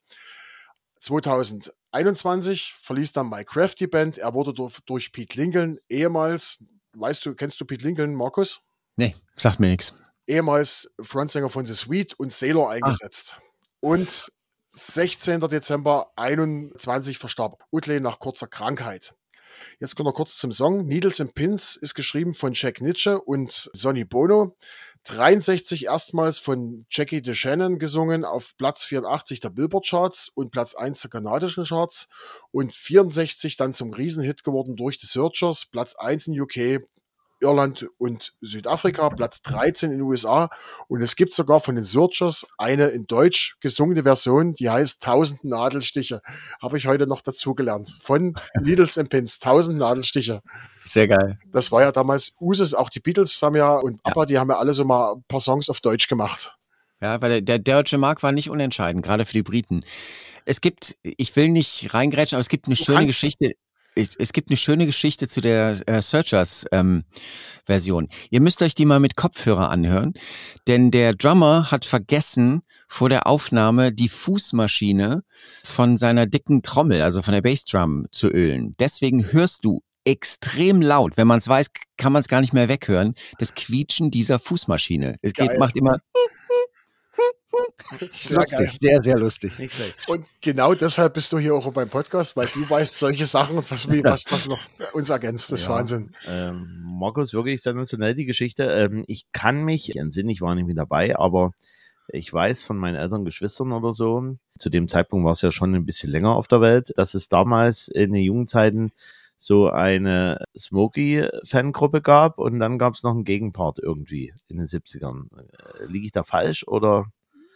2021 verließ dann Mike Kraft die Band. Er wurde durch, durch Pete Lincoln ehemals, weißt du, kennst du Pete Lincoln, Markus? Nee, sagt mir nichts ehemals Frontsänger von The Sweet und Sailor ah. eingesetzt. Ah. Und 16. Dezember 21 verstarb Utley nach kurzer Krankheit. Jetzt kommen wir kurz zum Song. Needles and Pins ist geschrieben von Jack Nitsche und Sonny Bono. 63 erstmals von Jackie DeShannon gesungen auf Platz 84 der Billboard Charts und Platz 1 der kanadischen Charts und 64 dann zum Riesenhit geworden durch The Searchers, Platz 1 in UK, Irland und Südafrika, Platz 13 in den USA. Und es gibt sogar von den Searchers eine in Deutsch gesungene Version, die heißt 1000 Nadelstiche. Habe ich heute noch dazu gelernt. Von Needles and Pins, 1000 Nadelstiche. Sehr geil. Das war ja damals Usus, auch die Beatles haben ja und Papa, ja. die haben ja alle so mal ein paar Songs auf Deutsch gemacht. Ja, weil der, der deutsche Markt war nicht unentscheidend, gerade für die Briten. Es gibt, ich will nicht reingrätschen, aber es gibt eine du schöne Geschichte es, es gibt eine schöne Geschichte zu der äh, Searchers-Version. Ähm, Ihr müsst euch die mal mit Kopfhörer anhören, denn der Drummer hat vergessen, vor der Aufnahme die Fußmaschine von seiner dicken Trommel, also von der Bassdrum, zu ölen. Deswegen hörst du extrem laut. Wenn man es weiß, kann man es gar nicht mehr weghören. Das Quietschen dieser Fußmaschine. Es geht, macht immer sehr lustig, geil. sehr, sehr lustig. Und genau deshalb bist du hier auch beim Podcast, weil du weißt solche Sachen und was, was, was noch uns ergänzt. Das ist ja, Wahnsinn. Ähm, Markus, wirklich sensationell die Geschichte. Ähm, ich kann mich entsinnen, ich war nicht mit dabei, aber ich weiß von meinen älteren Geschwistern oder so, zu dem Zeitpunkt war es ja schon ein bisschen länger auf der Welt, dass es damals in den Jugendzeiten so eine Smokey-Fangruppe gab und dann gab es noch einen Gegenpart irgendwie in den 70ern. Äh, liege ich da falsch oder?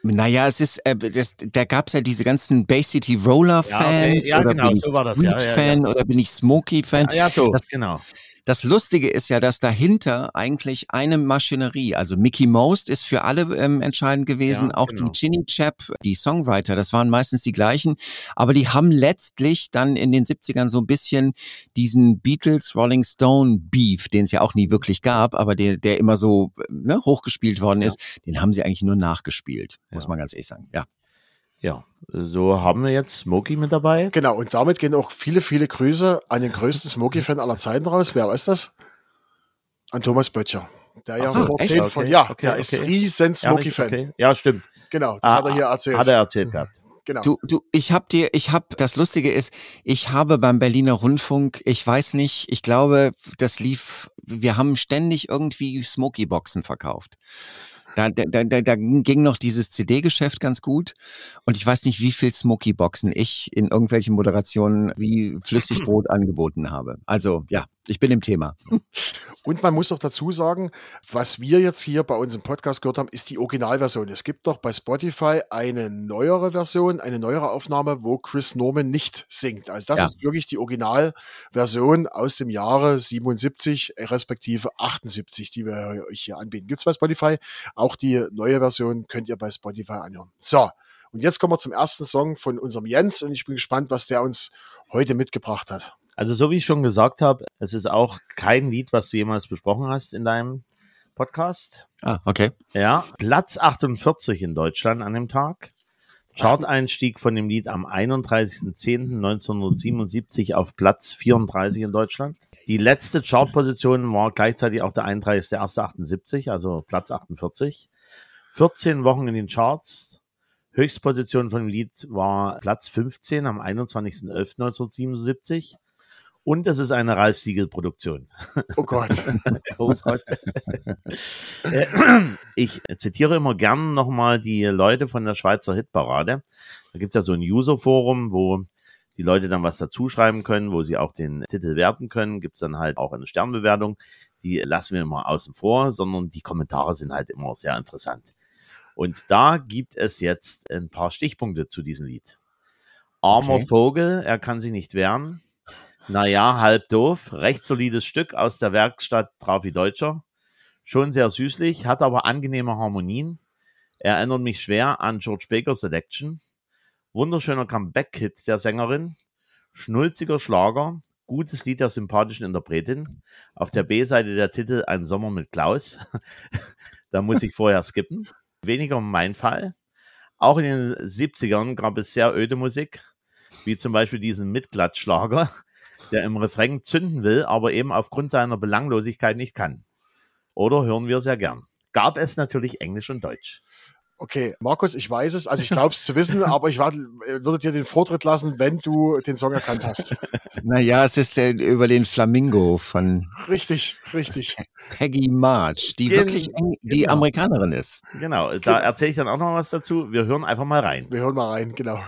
Naja, es ist, äh, das, da gab es ja diese ganzen Bay City Roller Fans ja, okay. ja, oder genau, bin ich so war das, Street ja, Fan oder bin ich Smokey Fan. Ja, so, das, genau. Das Lustige ist ja, dass dahinter eigentlich eine Maschinerie, also Mickey Most ist für alle ähm, entscheidend gewesen, Ja, auch genau. die Ginny Chap, die Songwriter, das waren meistens die gleichen, aber die haben letztlich dann in den 70ern so ein bisschen diesen Beatles Rolling Stone Beef, den es ja auch nie wirklich gab, aber der, der immer so ne, hochgespielt worden Ja. ist, den haben sie eigentlich nur nachgespielt, muss Ja. man ganz ehrlich sagen. Ja. Ja, so haben wir jetzt Smokey mit dabei. Genau, und damit gehen auch viele, viele Grüße an den größten Smokey-Fan aller Zeiten raus. Wer weiß das? An Thomas Böttcher. Der ja so, vor echt? zehn von, ja, Okay, der ist okay. riesen Ehrlich? Smokey-Fan. Okay. Ja, stimmt. Genau, das Ah, hat er hier erzählt. Hat er erzählt gehabt. genau. Du, du, ich hab dir, ich hab, das Lustige ist, ich habe beim Berliner Rundfunk, ich weiß nicht, ich glaube, das lief, wir haben ständig irgendwie Smoky-Boxen verkauft. Da, da, da, da ging noch dieses CD-Geschäft ganz gut und ich weiß nicht, wie viel Smoky-Boxen ich in irgendwelchen Moderationen wie Flüssigbrot angeboten habe. Also ja, ich bin im Thema. Und man muss doch dazu sagen, was wir jetzt hier bei uns im Podcast gehört haben, ist die Originalversion. Es gibt doch bei Spotify eine neuere Version, eine neuere Aufnahme, wo Chris Norman nicht singt. Also das Ja. ist wirklich die Originalversion aus dem Jahre 77, respektive 78, die wir euch hier anbieten. Gibt es bei Spotify. Auch die neue Version könnt ihr bei Spotify anhören. So, und jetzt kommen wir zum ersten Song von unserem Jens und ich bin gespannt, was der uns heute mitgebracht hat. Also so wie ich schon gesagt habe, es ist auch kein Lied, was du jemals besprochen hast in deinem Podcast. Ah, okay. Ja, Platz 48 in Deutschland an dem Tag. Chart-Einstieg von dem Lied am 31.10.1977 auf Platz 34 in Deutschland. Die letzte Chartposition war gleichzeitig auch der 31.01.78, also Platz 48. 14 Wochen in den Charts. Höchstposition von dem Lied war Platz 15 am 21.11.1977. Und es ist eine Ralf Siegel-Produktion. Oh Gott. Oh Gott. Äh, ich zitiere immer gern nochmal die Leute von der Schweizer Hitparade. Da gibt es ja so ein User-Forum, wo die Leute dann was dazuschreiben können, wo sie auch den Titel werten können. Gibt es dann halt auch eine Sternbewertung. Die lassen wir immer außen vor, sondern die Kommentare sind halt immer sehr interessant. Und da gibt es jetzt ein paar Stichpunkte zu diesem Lied. Armer Okay. Vogel, er kann sich nicht wehren. Naja, halb doof. Recht solides Stück aus der Werkstatt Trafi Deutscher. Schon sehr süßlich, hat aber angenehme Harmonien. Erinnert mich schwer an George Baker Selection. Wunderschöner Comeback-Hit der Sängerin. Schnulziger Schlager. Gutes Lied der sympathischen Interpretin. Auf der B-Seite der Titel Ein Sommer mit Klaus. da muss ich vorher skippen. Weniger mein Fall. Auch in den 70ern gab es sehr öde Musik, wie zum Beispiel diesen Mitklatschschlager, der im Refrain zünden will, aber eben aufgrund seiner Belanglosigkeit nicht kann. Oder hören wir sehr gern. Gab es natürlich Englisch und Deutsch. Okay, Markus, ich weiß es, also ich glaube es zu wissen, aber ich warte, würde dir den Vortritt lassen, wenn du den Song erkannt hast. Naja, es ist äh, über den Flamingo von Richtig, richtig. Peggy March, die Gen- wirklich eng, die genau. Amerikanerin ist. Genau, da erzähle ich dann auch noch was dazu. Wir hören einfach mal rein. Wir hören mal rein, genau.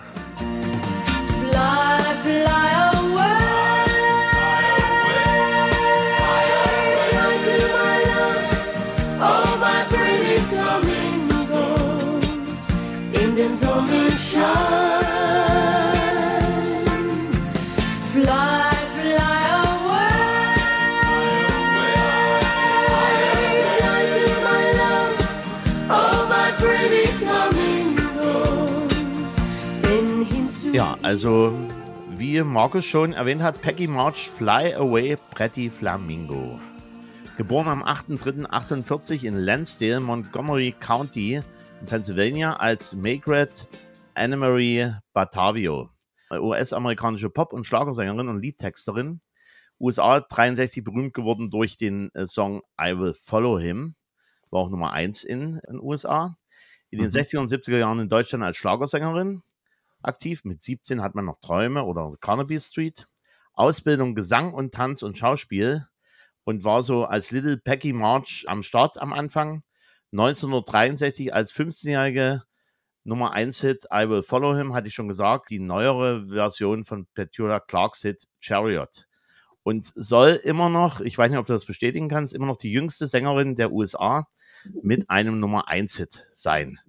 Ja, also wie Markus schon erwähnt hat, Peggy March Fly Away Pretty Flamingo. Geboren am 8.3.48 in Lansdale, Montgomery County in Pennsylvania als Margaret Annemarie Batavio. US-amerikanische Pop- und Schlagersängerin und Liedtexterin. USA 63 berühmt geworden durch den äh, Song I Will Follow Him. War auch Nummer 1 in den USA. In den Mhm. 60er und 70er Jahren in Deutschland als Schlagersängerin aktiv. Mit 17 hat man noch Träume oder Carnaby Street. Ausbildung Gesang und Tanz und Schauspiel und war so als Little Peggy March am Start am Anfang. 1963 als 15-jährige Nummer 1 Hit I Will Follow Him, hatte ich schon gesagt, die neuere Version von Petula Clarks Hit Chariot. Und soll immer noch, ich weiß nicht, ob du das bestätigen kannst, immer noch die jüngste Sängerin der USA mit einem Nummer 1 Hit sein.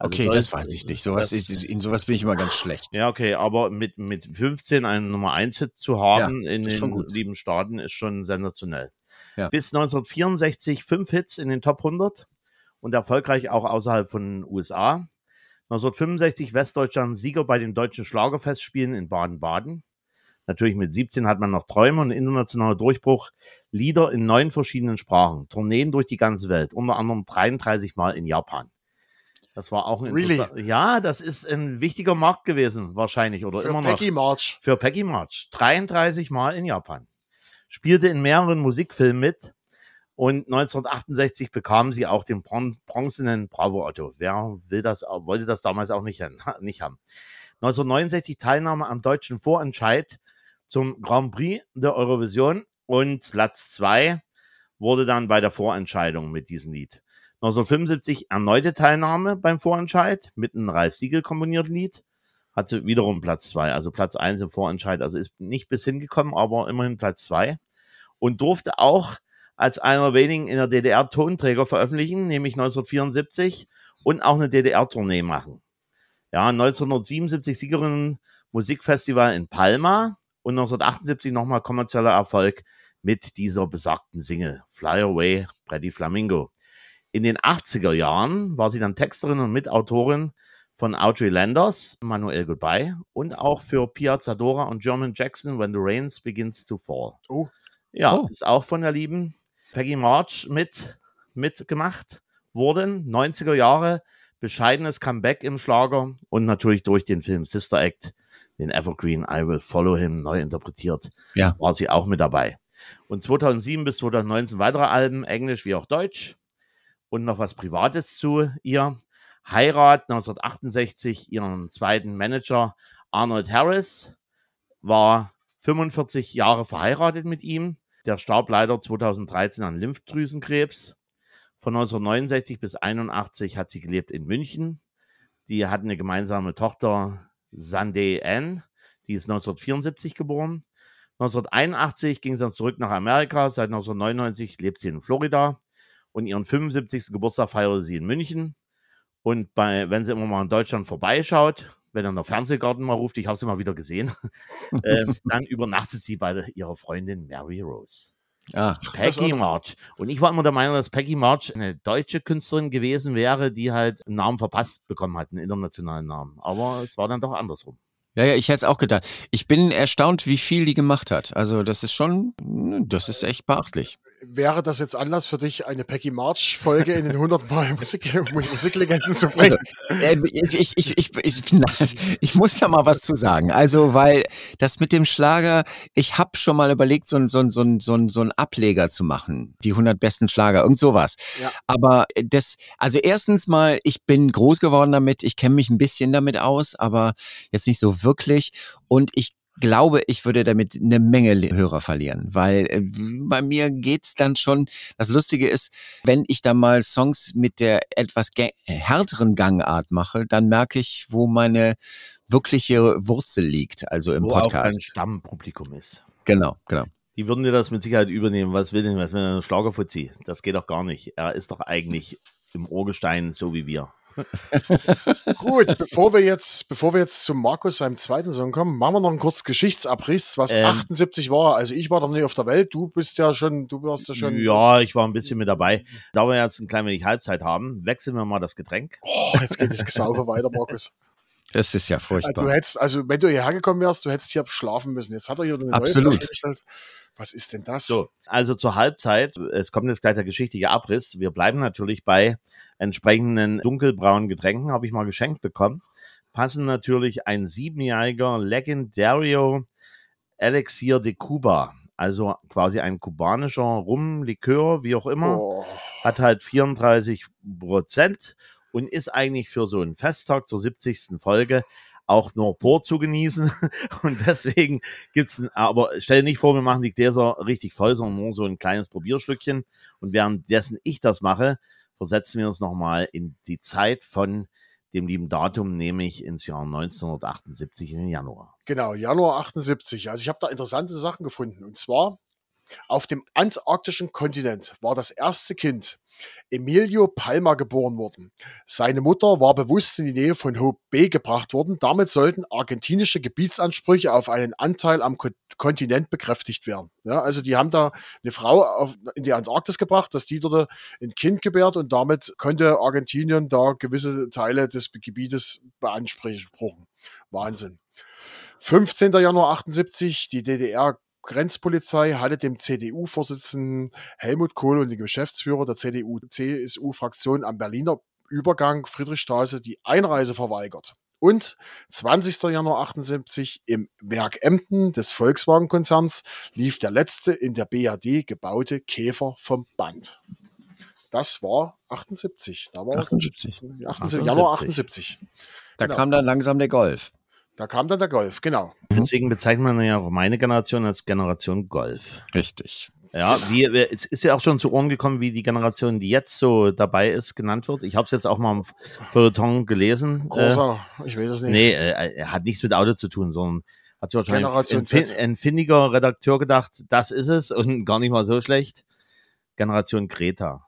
Also okay, das weiß ich nicht. Sowas, das, in sowas bin ich immer ganz schlecht. Ja, okay, aber mit, mit 15 einen Nummer 1 Hit zu haben ja, in den lieben Staaten ist schon sensationell. Ja. Bis 1964 fünf Hits in den Top 100 und erfolgreich auch außerhalb von USA. 1965 Westdeutschland Sieger bei den deutschen Schlagerfestspielen in Baden-Baden. Natürlich mit 17 hat man noch Träume und internationaler Durchbruch. Lieder in neun verschiedenen Sprachen. Tourneen durch die ganze Welt. Unter anderem 33 Mal in Japan. Das war auch ein really? Ja, das ist ein wichtiger Markt gewesen, wahrscheinlich. Oder Für immer noch. Peggy March. Für Peggy March. 33 Mal in Japan. Spielte in mehreren Musikfilmen mit. Und 1968 bekam sie auch den bron bronzenen Bravo Otto. Wer will das, wollte das damals auch nicht, nicht haben. 1969 Teilnahme am deutschen Vorentscheid zum Grand Prix der Eurovision und Platz 2 wurde dann bei der Vorentscheidung mit diesem Lied. 1975 erneute Teilnahme beim Vorentscheid mit einem Ralf Siegel komponierten Lied. Hatte wiederum Platz 2, also Platz 1 im Vorentscheid. Also ist nicht bis hingekommen, aber immerhin Platz 2. Und durfte auch als einer wenigen in der DDR Tonträger veröffentlichen, nämlich 1974 und auch eine DDR-Tournee machen. Ja, 1977 Siegerin Musikfestival in Palma und 1978 nochmal kommerzieller Erfolg mit dieser besagten Single Fly Away, Pretty Flamingo. In den 80er Jahren war sie dann Texterin und Mitautorin von Audrey Landers, Manuel Goodbye und auch für Piazza Dora und German Jackson When the Rains Begins to Fall. Oh. Ja, oh. ist auch von der lieben Peggy March mit mitgemacht worden. 90er Jahre, bescheidenes Comeback im Schlager und natürlich durch den Film Sister Act den Evergreen I Will Follow Him neu interpretiert, ja. war sie auch mit dabei. Und 2007 bis 2019 weitere Alben, Englisch wie auch Deutsch. Und noch was Privates zu ihr. Heirat 1968, ihren zweiten Manager Arnold Harris war 45 Jahre verheiratet mit ihm. Der starb leider 2013 an Lymphdrüsenkrebs. Von 1969 bis 81 hat sie gelebt in München. Die hatten eine gemeinsame Tochter, Sunday Ann, die ist 1974 geboren. 1981 ging sie dann zurück nach Amerika. Seit 1999 lebt sie in Florida. Und ihren 75. Geburtstag feierte sie in München. Und bei, wenn sie immer mal in Deutschland vorbeischaut, wenn dann der Fernsehgarten mal ruft, ich habe sie mal wieder gesehen, äh, dann übernachtet sie bei ihrer Freundin Mary Rose. Ah, Peggy March. Und ich war immer der Meinung, dass Peggy March eine deutsche Künstlerin gewesen wäre, die halt einen Namen verpasst bekommen hat, einen internationalen Namen. Aber es war dann doch andersrum. Ja, ja, ich hätte es auch gedacht. Ich bin erstaunt, wie viel die gemacht hat. Also das ist schon, das ist echt beachtlich. Wäre das jetzt Anlass für dich, eine Peggy March-Folge in den 100 Mal Musik, Musiklegenden zu bringen? Also, äh, ich, ich, ich, ich, ich, muss da mal was zu sagen. Also, weil das mit dem Schlager, ich habe schon mal überlegt, so ein so so so so ein Ableger zu machen. Die 100 besten Schlager, irgend sowas. Ja. Aber das, also erstens mal, ich bin groß geworden damit, ich kenne mich ein bisschen damit aus, aber jetzt nicht so wirklich wirklich. Und ich glaube, ich würde damit eine Menge Hörer verlieren, weil äh, bei mir geht's dann schon. Das Lustige ist, wenn ich da mal Songs mit der etwas härteren Gangart mache, dann merke ich, wo meine wirkliche Wurzel liegt, also im wo Podcast. Wo auch ein Stammpublikum ist. Genau, genau. Die würden dir das mit Sicherheit übernehmen. Was will denn, was will denn ein Schlagerfuzzi? Das geht doch gar nicht. Er ist doch eigentlich im Urgestein so wie wir. Gut, bevor wir jetzt, bevor wir jetzt zu Markus seinem zweiten Song kommen, machen wir noch einen kurzen Geschichtsabriss, was ähm, 78 war. Also ich war noch nie auf der Welt, du bist ja schon, du warst ja schon. Ja, ich war ein bisschen mit dabei. Da wir jetzt ein klein wenig Halbzeit haben, wechseln wir mal das Getränk. Oh, jetzt geht das Gesaufe weiter, Markus. Das ist ja furchtbar. Du hättest, also wenn du hierher gekommen wärst, du hättest hier schlafen müssen. Jetzt hat er hier eine Absolut. neue gestellt. Was ist denn das? So, also zur Halbzeit, es kommt jetzt gleich der geschichtliche Abriss. Wir bleiben natürlich bei entsprechenden dunkelbraunen Getränken, habe ich mal geschenkt bekommen. Passen natürlich ein siebenjähriger Legendario Elixir de Cuba. Also quasi ein kubanischer Rum, Likör, wie auch immer. Oh. Hat halt 34 Prozent und ist eigentlich für so einen Festtag zur 70. Folge auch nur pur zu genießen. Und deswegen gibt's, aber stell dir nicht vor, wir machen die Gläser richtig voll, sondern nur so ein kleines Probierstückchen. Und währenddessen ich das mache, versetzen wir uns nochmal in die Zeit von dem lieben Datum, nämlich ins Jahr 1978 in den Januar. Genau, Januar 78. Also ich habe da interessante Sachen gefunden. Und zwar Auf dem antarktischen Kontinent war das erste Kind Emilio Palma geboren worden. Seine Mutter war bewusst in die Nähe von Hope Bay gebracht worden. Damit sollten argentinische Gebietsansprüche auf einen Anteil am Ko Kontinent bekräftigt werden. Ja, also die haben da eine Frau auf, in die Antarktis gebracht, dass die dort ein Kind gebärt und damit konnte Argentinien da gewisse Teile des Gebietes beanspruchen. Wahnsinn. 15. Januar 78, die DDR Grenzpolizei hatte dem CDU-Vorsitzenden Helmut Kohl und dem Geschäftsführer der CDU-CSU-Fraktion am Berliner Übergang Friedrichstraße die Einreise verweigert. Und 20. Januar 78 im Werk Emden des Volkswagen-Konzerns lief der letzte in der BAD gebaute Käfer vom Band. Das war 78. Da war 78. 78 Januar 78. Da Genau. kam dann langsam der Golf. Da kam dann der Golf, genau. Deswegen bezeichnet man ja auch meine Generation als Generation Golf. Richtig. Ja, wie, wie- es ist ja auch schon zu Ohren gekommen, wie die Generation, die jetzt so dabei ist, genannt wird. Ich habe es jetzt auch mal im Feuilleton gelesen. Äh, Großer, ich weiß es nicht. nee, äh, er hat nichts mit Auto zu tun, sondern hat sich wahrscheinlich Generation ein, ein findiger Redakteur gedacht, das ist es und gar nicht mal so schlecht. Generation Greta.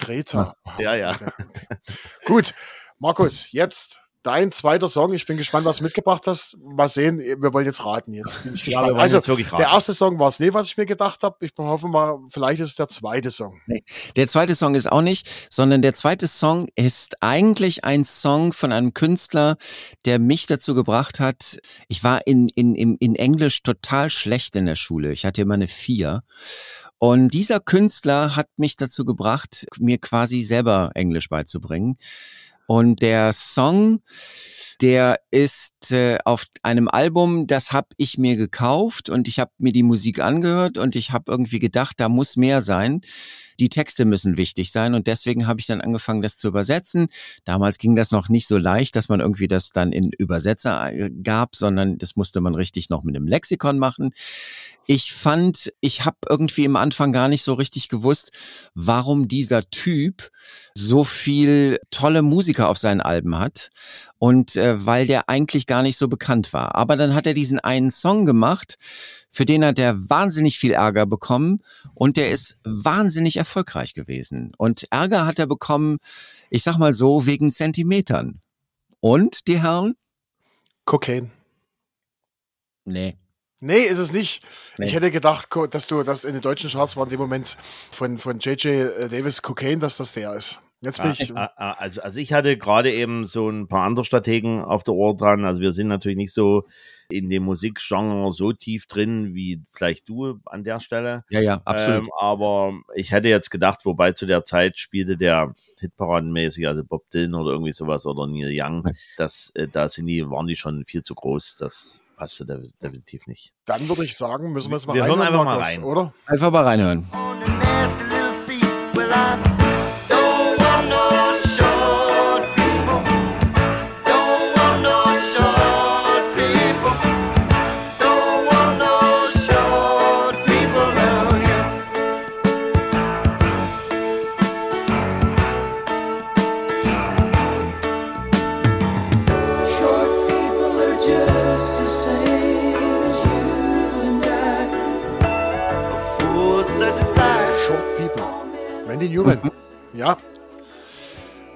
Greta. Ja, ja. Okay. Gut, Markus, jetzt dein zweiter Song. Ich bin gespannt, was du mitgebracht hast. Mal sehen, wir wollen jetzt raten. Jetzt bin ich Ja, wir gespannt. wollen also, jetzt wirklich raten. der erste Song war es nicht, was ich mir gedacht habe. Ich hoffe mal, vielleicht ist es der zweite Song. Der zweite Song ist auch nicht, sondern der zweite Song ist eigentlich ein Song von einem Künstler, der mich dazu gebracht hat. Ich war in, in, in, in Englisch total schlecht in der Schule. Ich hatte immer eine Vier. Und dieser Künstler hat mich dazu gebracht, mir quasi selber Englisch beizubringen. Und der Song, der ist äh, auf einem Album, das habe ich mir gekauft und ich habe mir die Musik angehört und ich habe irgendwie gedacht, da muss mehr sein. Die Texte müssen wichtig sein und deswegen habe ich dann angefangen, das zu übersetzen. Damals ging das noch nicht so leicht, dass man irgendwie das dann in Übersetzer äh, gab, sondern das musste man richtig noch mit einem Lexikon machen. Ich fand, ich habe irgendwie im Anfang gar nicht so richtig gewusst, warum dieser Typ so viel tolle Musiker auf seinen Alben hat und äh, weil der eigentlich gar nicht so bekannt war. Aber dann hat er diesen einen Song gemacht, für den hat er wahnsinnig viel Ärger bekommen und der ist wahnsinnig erfolgreich gewesen. Und Ärger hat er bekommen, ich sag mal so, wegen Zentimetern. Und die Herren? Cocaine. Nee. Nee, ist es nicht. Nee. Ich hätte gedacht, dass du, dass in den deutschen Charts war in dem Moment von, von J.J. Davis Cocaine, dass das der ist. Jetzt bin ich. Ah, ah, Also, also ich hatte gerade eben so ein paar andere Strategen auf der Ohr dran. Also wir sind natürlich nicht so in dem Musikgenre so tief drin wie vielleicht du an der Stelle. Ja, ja, absolut. Ähm, aber ich hätte jetzt gedacht, wobei zu der Zeit spielte der Hitparadenmäßig, also Bob Dylan oder irgendwie sowas oder Neil Young, das, äh, da sind die, waren die schon viel zu groß. Das passte de definitiv nicht. Dann würde ich sagen, müssen wir es mal Wir hören reinhören, einfach mal rein. oder? Einfach mal reinhören. on the nasty little feet. Well, I Randy Newman. Ja,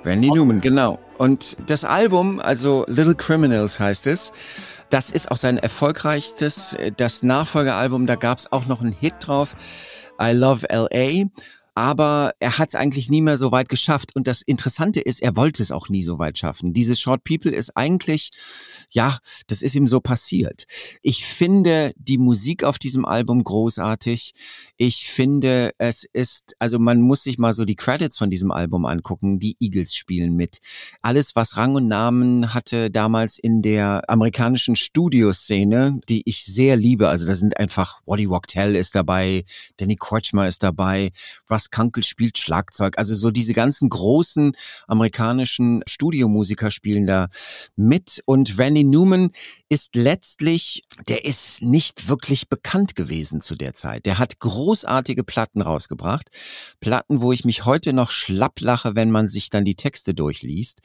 Randy Newman, genau. Und das Album, also Little Criminals heißt es, das ist auch sein erfolgreichstes, äh, das Nachfolgealbum, da gab es auch noch einen Hit drauf, I Love LA. Aber er hat es eigentlich nie mehr so weit geschafft. Und das Interessante ist, er wollte es auch nie so weit schaffen. Dieses Short People ist eigentlich, ja, das ist ihm so passiert. Ich finde die Musik auf diesem Album großartig. Ich finde, es ist, also man muss sich mal so die Credits von diesem Album angucken. Die Eagles spielen mit. Alles, was Rang und Namen hatte damals in der amerikanischen Studioszene, die ich sehr liebe. Also da sind einfach Waddy Wachtel ist dabei, Danny Kortchmer ist dabei, Thomas Kankel spielt Schlagzeug. Also so diese ganzen großen amerikanischen Studiomusiker spielen da mit. Und Randy Newman ist letztlich, der ist nicht wirklich bekannt gewesen zu der Zeit. Der hat großartige Platten rausgebracht. Platten, wo ich mich heute noch schlapp lache, wenn man sich dann die Texte durchliest.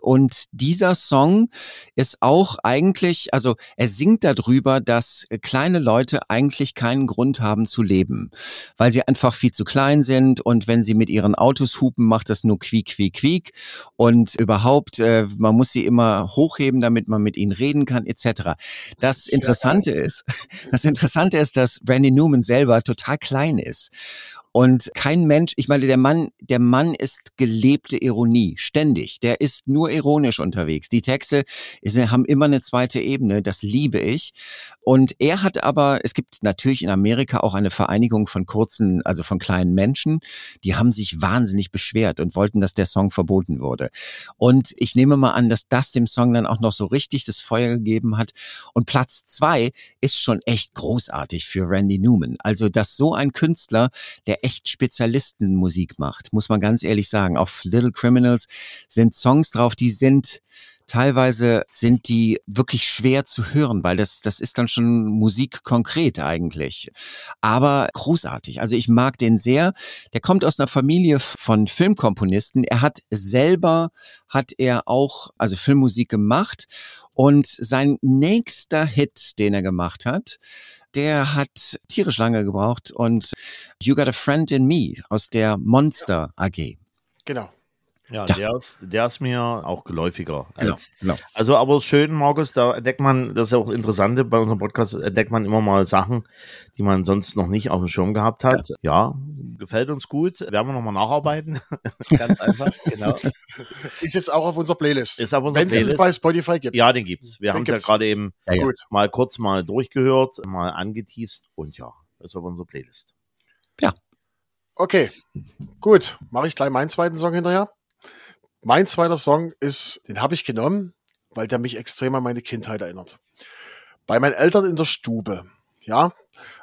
Und dieser Song ist auch eigentlich, also er singt darüber, dass kleine Leute eigentlich keinen Grund haben zu leben, weil sie einfach viel zu klein sind und wenn sie mit ihren Autos hupen, macht das nur quiek, quiek, quiek und überhaupt, äh, man muss sie immer hochheben, damit man mit ihnen reden kann, etc. Das Interessante ist, das Interessante ist, dass Randy Newman selber total klein ist und kein Mensch, ich meine, der Mann, der Mann ist gelebte Ironie, ständig. Der ist nur ironisch unterwegs. Die Texte haben immer eine zweite Ebene, das liebe ich. Und er hat aber, es gibt natürlich in Amerika auch eine Vereinigung von kurzen, also von kleinen Menschen, die haben sich wahnsinnig beschwert und wollten, dass der Song verboten wurde. Und ich nehme mal an, dass das dem Song dann auch noch so richtig das Feuer gegeben hat. Und Platz zwei ist schon echt großartig für Randy Newman. Also, dass so ein Künstler, der echt Spezialistenmusik macht, muss man ganz ehrlich sagen. Auf Little Criminals sind Songs drauf, die sind teilweise sind die wirklich schwer zu hören, weil das, das ist dann schon Musik konkret eigentlich. Aber großartig. Also ich mag den sehr. Der kommt aus einer Familie von Filmkomponisten. Er hat selber, hat er auch, also Filmmusik gemacht. Und sein nächster Hit, den er gemacht hat, der hat tierisch lange gebraucht und You Got a Friend in Me aus der Monster AG. Genau. Ja, Ja. Der, ist, der ist mir auch geläufiger. Genau, Als, genau. Also, aber schön, Markus, da entdeckt man, das ist ja auch Interessante bei unserem Podcast, entdeckt man immer mal Sachen, die man sonst noch nicht auf dem Schirm gehabt hat. Ja, gefällt uns gut. Werden wir nochmal nacharbeiten. Ganz einfach, genau. Ist jetzt auch auf unserer Playlist. Ist auf unserer Wenn es Playlist. bei Spotify gibt. Ja, den gibt's. Wir haben es ja gerade eben Ja, ja. Mal kurz mal durchgehört, mal angeteased und ja, ist auf unserer Playlist. Okay, gut. Mache ich gleich meinen zweiten Song hinterher. Mein zweiter Song ist, den habe ich genommen, weil der mich extrem an meine Kindheit erinnert. Bei meinen Eltern in der Stube, ja,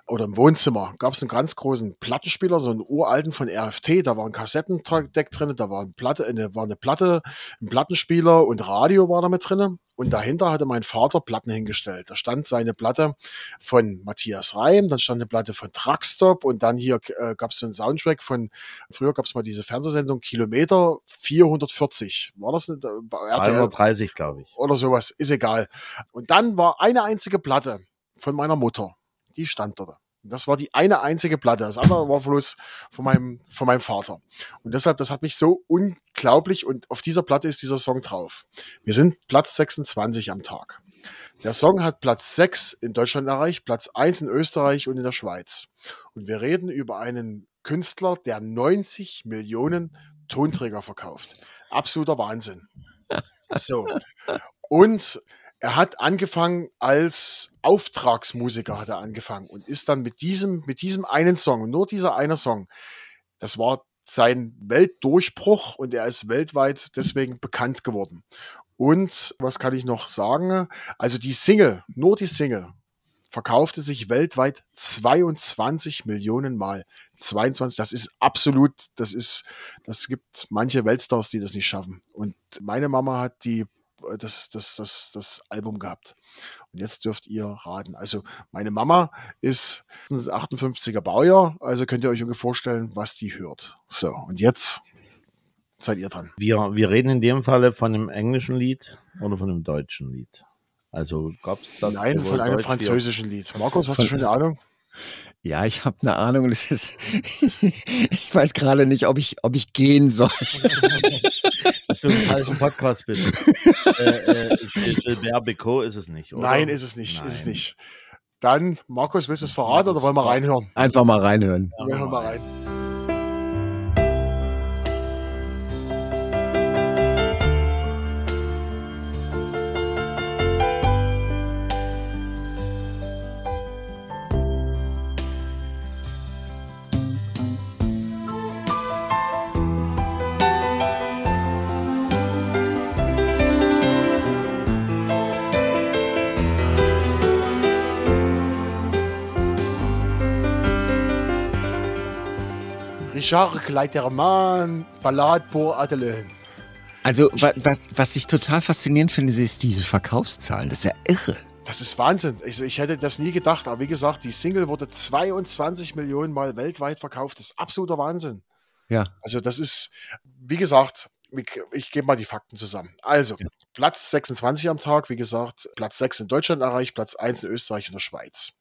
oder im Wohnzimmer gab es einen ganz großen Plattenspieler, so einen uralten von RFT, da war ein Kassettendeck drin, da war eine Platte, eine, war eine Platte, ein Plattenspieler und Radio war da mit drin. Und dahinter hatte mein Vater Platten hingestellt. Da stand seine Platte von Matthias Reim, dann stand eine Platte von Truckstop und dann hier äh, gab es so einen Soundtrack von, früher gab es mal diese Fernsehsendung Kilometer 440. War das eine, bei RTL? 330, glaube ich. oder sowas, ist egal. Und dann war eine einzige Platte von meiner Mutter, die stand dort. Und Das war die eine einzige Platte. Das andere war bloß von meinem, von meinem Vater. Und deshalb, das hat mich so unglaublich und auf dieser Platte ist dieser Song drauf. Wir sind Platz 26 am Tag. Der Song hat Platz 6 in Deutschland erreicht, Platz 1 in Österreich und in der Schweiz. Und wir reden über einen Künstler, der 90 Millionen Tonträger verkauft. Absoluter Wahnsinn. So. Und er hat angefangen als Auftragsmusiker hat er angefangen und ist dann mit diesem, mit diesem einen Song, nur dieser eine Song, das war sein Weltdurchbruch und er ist weltweit deswegen bekannt geworden. Und was kann ich noch sagen? Also die Single, nur die Single, verkaufte sich weltweit 22 Millionen Mal. 22, das ist absolut, das ist, das gibt manche Weltstars, die das nicht schaffen. Und meine Mama hat die, das, das, das, das Album gehabt. Und jetzt dürft ihr raten. Also meine Mama ist ein 58er Baujahr, also könnt ihr euch ungefähr vorstellen, was die hört. So, und jetzt seid ihr dran. Wir, wir reden in dem Falle von einem englischen Lied oder von einem deutschen Lied. Also gab es das? Nein, von einem Deutsch französischen Lied. Markus, hast du schon eine Ahnung? Ja, ich habe eine Ahnung. Das ist, ich weiß gerade nicht, ob ich, ob ich gehen soll. Dass du im falschen Podcast bist. äh, äh, Gilbert Becot ist es nicht, oder? Nein, ist es nicht. Ist es Nein. nicht. Dann, Markus, willst du es verraten oder wollen wir reinhören? Einfach mal reinhören. Ja, Wir hören mal rein. Richard Kleidermann, Ballade pour Adelaine. Also, wa was, was ich total faszinierend finde, ist diese Verkaufszahlen. Das ist ja irre. Das ist Wahnsinn. Also ich hätte das nie gedacht, aber wie gesagt, die Single wurde 22 Millionen Mal weltweit verkauft. Das ist absoluter Wahnsinn. Ja. Also das ist, wie gesagt, ich, gebe mal die Fakten zusammen. Also, Ja. Platz 26 am Tag, wie gesagt, Platz 6 in Deutschland erreicht, Platz 1 in Österreich und der Schweiz.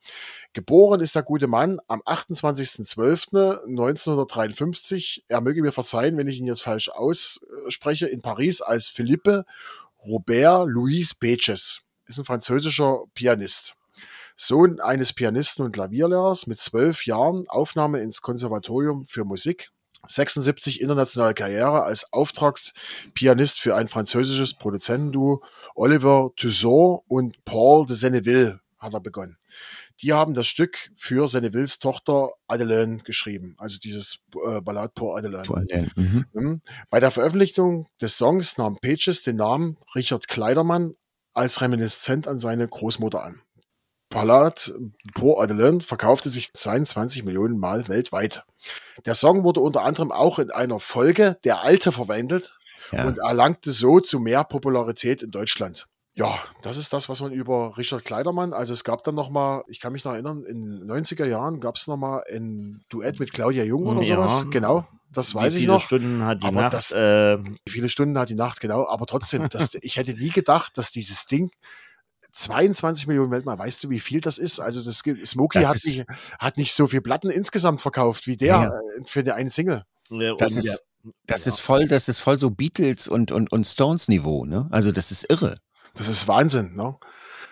Geboren ist der gute Mann am 28.12.1953. Er möge mir verzeihen, wenn ich ihn jetzt falsch ausspreche, in Paris als Philippe Robert Louis Beches. Ist ein französischer Pianist. Sohn eines Pianisten und Klavierlehrers mit zwölf Jahren, Aufnahme ins Konservatorium für Musik, 76 internationale Karriere als Auftragspianist für ein französisches Produzentenduo Oliver Toussaint und Paul de Senneville hat er begonnen. Die haben das Stück für Sennevilles Tochter Adelaine geschrieben, also dieses äh, Ballade pour allem. Mhm. Mhm. Bei der Veröffentlichung des Songs nahm Pages den Namen Richard Kleidermann als Reminiszent an seine Großmutter an. Ballade pour Adelaine verkaufte sich 22 Millionen Mal weltweit. Der Song wurde unter anderem auch in einer Folge Der Alte verwendet Ja. und erlangte so zu mehr Popularität in Deutschland. Ja, das ist das, was man über Richard Kleidermann, also es gab dann noch mal, ich kann mich noch erinnern, in den 90er Jahren gab es noch mal ein Duett mit Claudia Jung oder Ja. sowas. Genau, das weiß Wie ich viele noch. Stunden hat die Aber Nacht? das- äh, Wie viele Stunden hat die Nacht, genau. Aber trotzdem, das, ich hätte nie gedacht, dass dieses Ding 22 Millionen Weltmal, weißt du, wie viel das ist? Also das gibt- Smokey Das hat nicht, hat nicht so viel Platten insgesamt verkauft wie der Ja. äh, für die eine Single. Das und- ist, das Ja. ist voll, das ist voll so Beatles und, und, und Stones Niveau, ne? Also das ist irre. Das ist Wahnsinn, ne?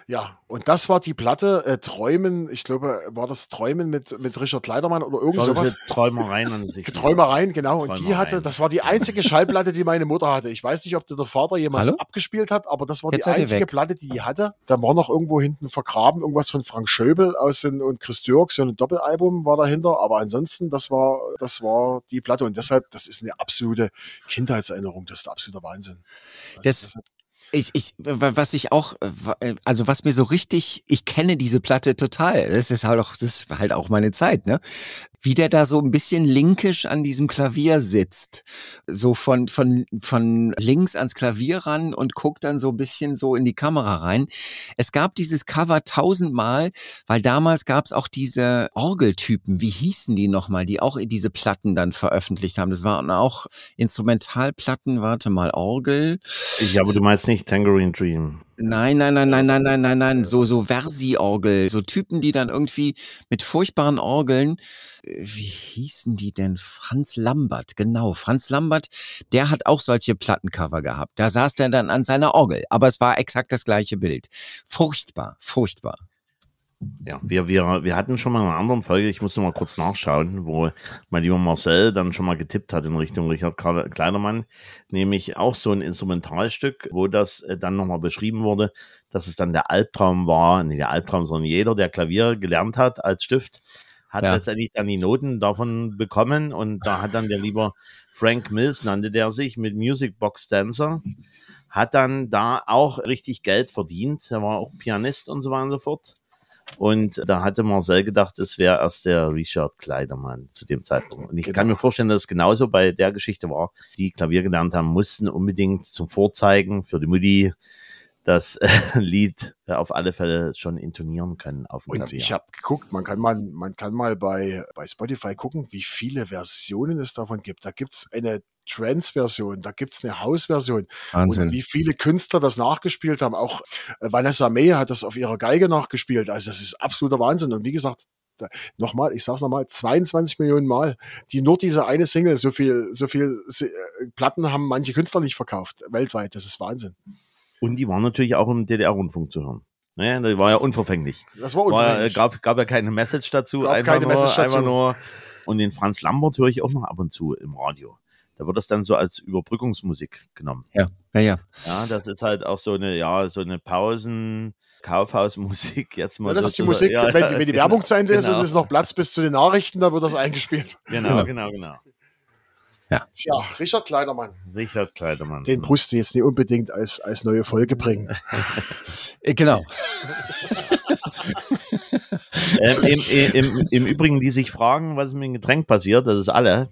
Ja, und das war die Platte äh, Träumen, ich glaube, war das Träumen mit, mit Richard Kleidermann oder irgend das sowas? ist Träumereien an sich. Träumereien, genau. Und die Träumereien. hatte, das war die einzige Schallplatte, die meine Mutter hatte. Ich weiß nicht, ob der Vater jemals Hallo? abgespielt hat, aber das war Jetzt die einzige. Platte, die die hatte. Da war noch irgendwo hinten vergraben, irgendwas von Frank Schöbel aus den, und Chris Dirk, so ein Doppelalbum war dahinter. Aber ansonsten, das war, das war die Platte. Und deshalb, das ist eine absolute Kindheitserinnerung. Das ist absoluter Wahnsinn. Das- deshalb- Ich, ich, wa- was ich auch, äh, äh, also was mir so richtig, ich kenne diese Platte total. Das ist halt auch, das ist halt auch meine Zeit, ne? Wie der da so ein bisschen linkisch an diesem Klavier sitzt. So von, von, von links ans Klavier ran und guckt dann so ein bisschen so in die Kamera rein. Es gab dieses Cover tausendmal, weil damals gab es auch diese Orgeltypen, wie hießen die nochmal, die auch diese Platten dann veröffentlicht haben. Das waren auch Instrumentalplatten, warte mal, Orgel. Ich, aber du meinst nicht Tangerine Dream. Nein, nein, nein, nein, nein, nein, nein, nein. So, so Versi-Orgel. So Typen, die dann irgendwie mit furchtbaren Orgeln, äh, wie hießen die denn? Franz Lambert, genau. Franz Lambert, der hat auch solche Plattencover gehabt. Da saß der dann an seiner Orgel. Aber es war exakt das gleiche Bild. Furchtbar, furchtbar. Ja, wir, wir, wir hatten schon mal in einer anderen Folge, ich muss noch mal kurz nachschauen, wo mein lieber Marcel dann schon mal getippt hat in Richtung Richard Kle- Kleidermann, nämlich auch so ein Instrumentalstück, wo das äh, dann nochmal beschrieben wurde, dass es dann der Albtraum war, nicht der Albtraum, sondern jeder, der Klavier gelernt hat als Stift, hat Ja. letztendlich dann die Noten davon bekommen und da hat dann der lieber Frank Mills, nannte der sich, mit Music Box Dancer, hat dann da auch richtig Geld verdient. Er war auch Pianist und so weiter und so fort. Und da hatte Marcel gedacht, es wäre erst der Richard Kleidermann zu dem Zeitpunkt. Und ich Genau. kann mir vorstellen, dass es genauso bei der Geschichte war. Die Klavier gelernt haben, mussten unbedingt zum Vorzeigen für die Mutti das äh, Lied äh, auf alle Fälle schon intonieren können auf dem Und Klavier. ich habe geguckt, man kann mal, man kann mal bei, bei Spotify gucken, wie viele Versionen es davon gibt. Da gibt's eine Trance-Version, da gibt's eine House-Version. Und wie viele Künstler das nachgespielt haben. Auch äh, Vanessa May hat das auf ihrer Geige nachgespielt. Also das ist absoluter Wahnsinn. Und wie gesagt, nochmal, ich sag's nochmal, 22 Millionen Mal. Die nur diese eine Single, so viel, so viel äh, Platten haben manche Künstler nicht verkauft, weltweit. Das ist Wahnsinn. Und die waren natürlich auch im DDR-Rundfunk zu hören. Ne, das war ja unverfänglich. Das war War, ja- unverständlich. gab, gab ja keine Message dazu. Gab einfach, keine nur, Message dazu. einfach nur. Und den Franz Lambert höre ich auch noch ab und zu im Radio. Da wird das dann so als Überbrückungsmusik genommen. Ja, ja, ja. Ja, das ist halt auch so eine, ja, so eine Pausen, Kaufhausmusik jetzt mal. Ja, das ist die. Musik, Ja, wenn, ja, die, wenn die genau, Werbung zu Ende ist genau. und es ist noch Platz bis zu den Nachrichten, dann wird das eingespielt. Genau, Genau. genau, genau. Tja, Richard Kleidermann. Richard Kleidermann. Den musst du jetzt nicht unbedingt als, als neue Folge bringen. Äh, Genau. ähm, im, im, Im Übrigen, die sich fragen, was mit dem Getränk passiert, das ist alle.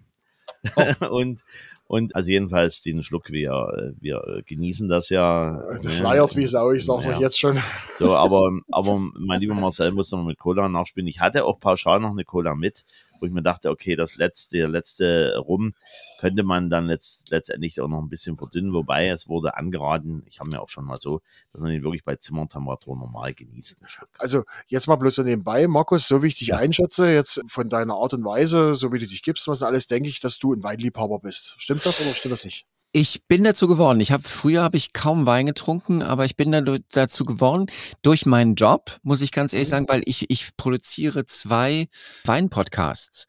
und, und also jedenfalls den Schluck, wir, wir genießen das ja. Das ne? leiert wie Sau, ich sag's Ja. euch jetzt schon. So, aber, aber mein lieber Marcel muss noch mit Cola nachspielen. Ich hatte auch pauschal noch eine Cola mit, wo ich mir dachte, okay, das letzte, der letzte Rum könnte man dann letzt, letztendlich auch noch ein bisschen verdünnen, wobei es wurde angeraten, ich habe mir auch schon mal so, dass man ihn wirklich bei Zimmertemperatur normal genießt. Also jetzt mal bloß so nebenbei, Markus, so wie ich dich einschätze, jetzt von deiner Art und Weise, so wie du dich gibst, was alles, denke ich, dass du ein Weinliebhaber bist. Stimmt das oder stimmt das nicht? Ich bin dazu geworden. Ich habe früher habe ich kaum Wein getrunken, aber ich bin dazu geworden durch meinen Job, muss ich ganz ehrlich sagen, weil ich ich produziere zwei Weinpodcasts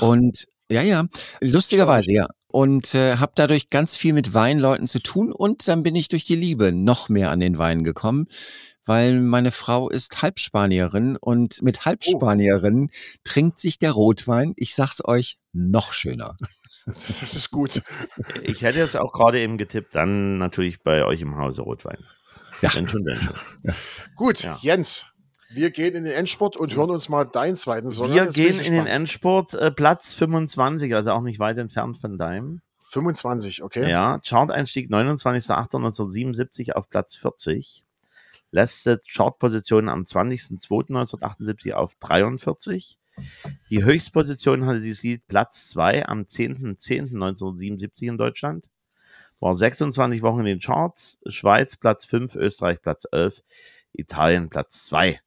und ja ja lustigerweise ja und äh, habe dadurch ganz viel mit Weinleuten zu tun und dann bin ich durch die Liebe noch mehr an den Wein gekommen. Weil meine Frau ist Halbspanierin und mit Halbspanierin trinkt sich der Rotwein, ich sag's euch, noch schöner. Das ist gut. Ich hätte jetzt auch gerade eben getippt, dann natürlich bei euch im Hause Rotwein. Ja. Wenn schon, denn schon. Gut, Ja. Jens, wir gehen in den Endspurt und hören uns mal deinen zweiten Song Wir an. Gehen in den. Endspurt, äh, Platz 25, also auch nicht weit entfernt von deinem. 25, okay? Ja, Chart-Einstieg 29.08.1977 auf Platz 40. Letzte Chartposition am 20.02.1978 auf 43. Die Höchstposition hatte dieses Lied Platz 2 am 10.10.1977 in Deutschland. War 26 Wochen in den Charts. Schweiz Platz 5, Österreich Platz 11, Italien Platz 2.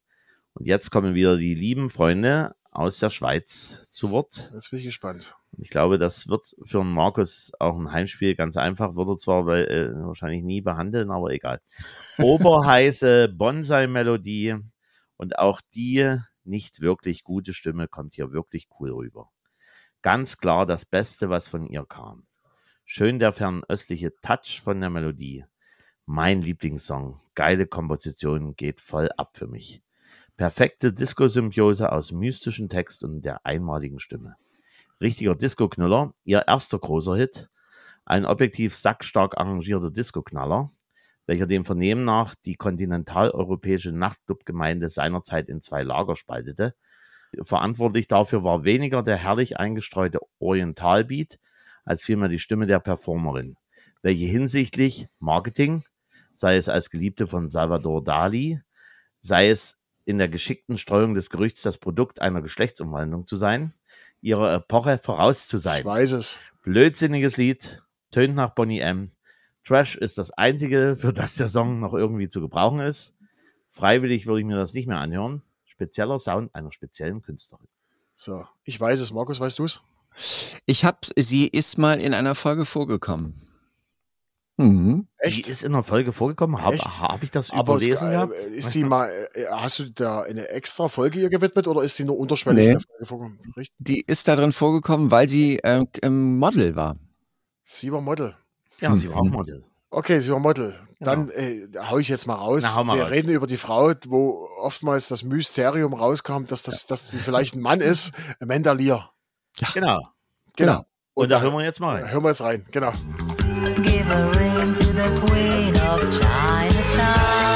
Und jetzt kommen wieder die lieben Freunde aus der Schweiz zu Wort. Jetzt bin ich gespannt. Ich glaube, das wird für einen Markus auch ein Heimspiel ganz einfach. Wird er zwar weil, äh, wahrscheinlich nie behandeln, aber egal. Oberheiße Bonsai-Melodie und auch die nicht wirklich gute Stimme kommt hier wirklich cool rüber. Ganz klar das Beste, was von ihr kam. Schön der fernöstliche Touch von der Melodie. Mein Lieblingssong. Geile Komposition geht voll ab für mich. Perfekte Disco-Symbiose aus mystischem Text und der einmaligen Stimme richtiger Disco-Knüller, ihr erster großer Hit, ein objektiv sackstark arrangierter Disco-Knaller, welcher dem Vernehmen nach die kontinentaleuropäische Nachtclub-Gemeinde seinerzeit in zwei Lager spaltete. Verantwortlich dafür war weniger der herrlich eingestreute Orientalbeat, als vielmehr die Stimme der Performerin, welche hinsichtlich Marketing, sei es als Geliebte von Salvador Dali, sei es in der geschickten Streuung des Gerüchts, das Produkt einer Geschlechtsumwandlung zu sein, ihrer Epoche voraus zu sein. Ich weiß es. Blödsinniges Lied, tönt nach Bonnie M. Trash ist das einzige, für das der Song noch irgendwie zu gebrauchen ist. Freiwillig würde ich mir das nicht mehr anhören. Spezieller Sound einer speziellen Künstlerin. So, ich weiß es. Markus, weißt du es? Ich habe, sie ist mal in einer Folge vorgekommen. Mhm. Die ist in der Folge vorgekommen. Habe hab ich das Aber es, überlesen äh, ist die mal, äh, hast du da eine extra Folge ihr gewidmet oder ist die nur unterschwellig Nee. in der Folge vorgekommen? Richtig? Die ist da drin vorgekommen, weil sie ähm, Model war. Sie war Model. Ja, sie war auch Model. Okay, sie war Model. Dann äh, hau ich jetzt mal raus. Na, mal Wir raus. reden über die Frau, wo oftmals das Mysterium rauskam, dass, das, dass sie vielleicht ein Mann ist. Amanda Lear. Genau. Genau. Und, da hören wir jetzt mal rein. hören wir jetzt rein. Genau. Give a ring to the Queen of Chinatown.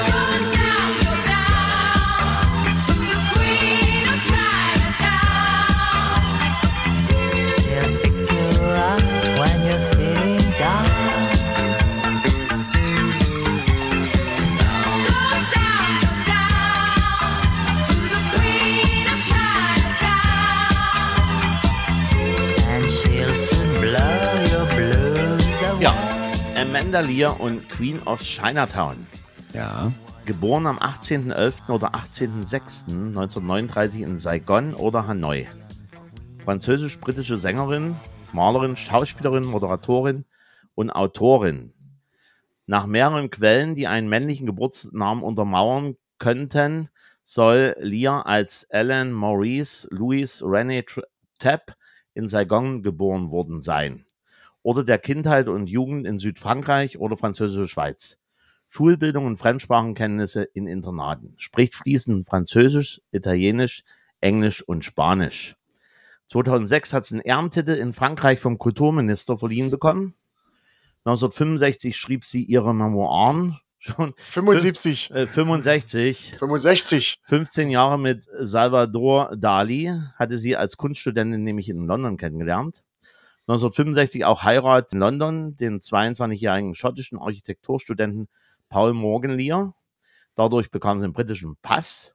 Amanda Lear und Queen of Chinatown. Ja. Geboren am 18.11. oder 18.06.1939 in Saigon oder Hanoi. Französisch-britische Sängerin, Malerin, Schauspielerin, Moderatorin und Autorin. Nach mehreren Quellen, die einen männlichen Geburtsnamen untermauern könnten, soll Lear als Ellen Maurice Louis René Tapp in Saigon geboren worden sein. Oder der Kindheit und Jugend in Südfrankreich oder französische Schweiz. Schulbildung und Fremdsprachenkenntnisse in Internaten. Spricht fließend Französisch, Italienisch, Englisch und Spanisch. 2006 hat sie einen Ehrentitel in Frankreich vom Kulturminister verliehen bekommen. 1965 schrieb sie ihre Memoiren. Schon 75, äh, 65. 65. 15 Jahre mit Salvador Dali hatte sie als Kunststudentin nämlich in London kennengelernt. 1965 auch Heirat in London, den 22-jährigen schottischen Architekturstudenten Paul Morganlear. Dadurch bekam sie einen britischen Pass.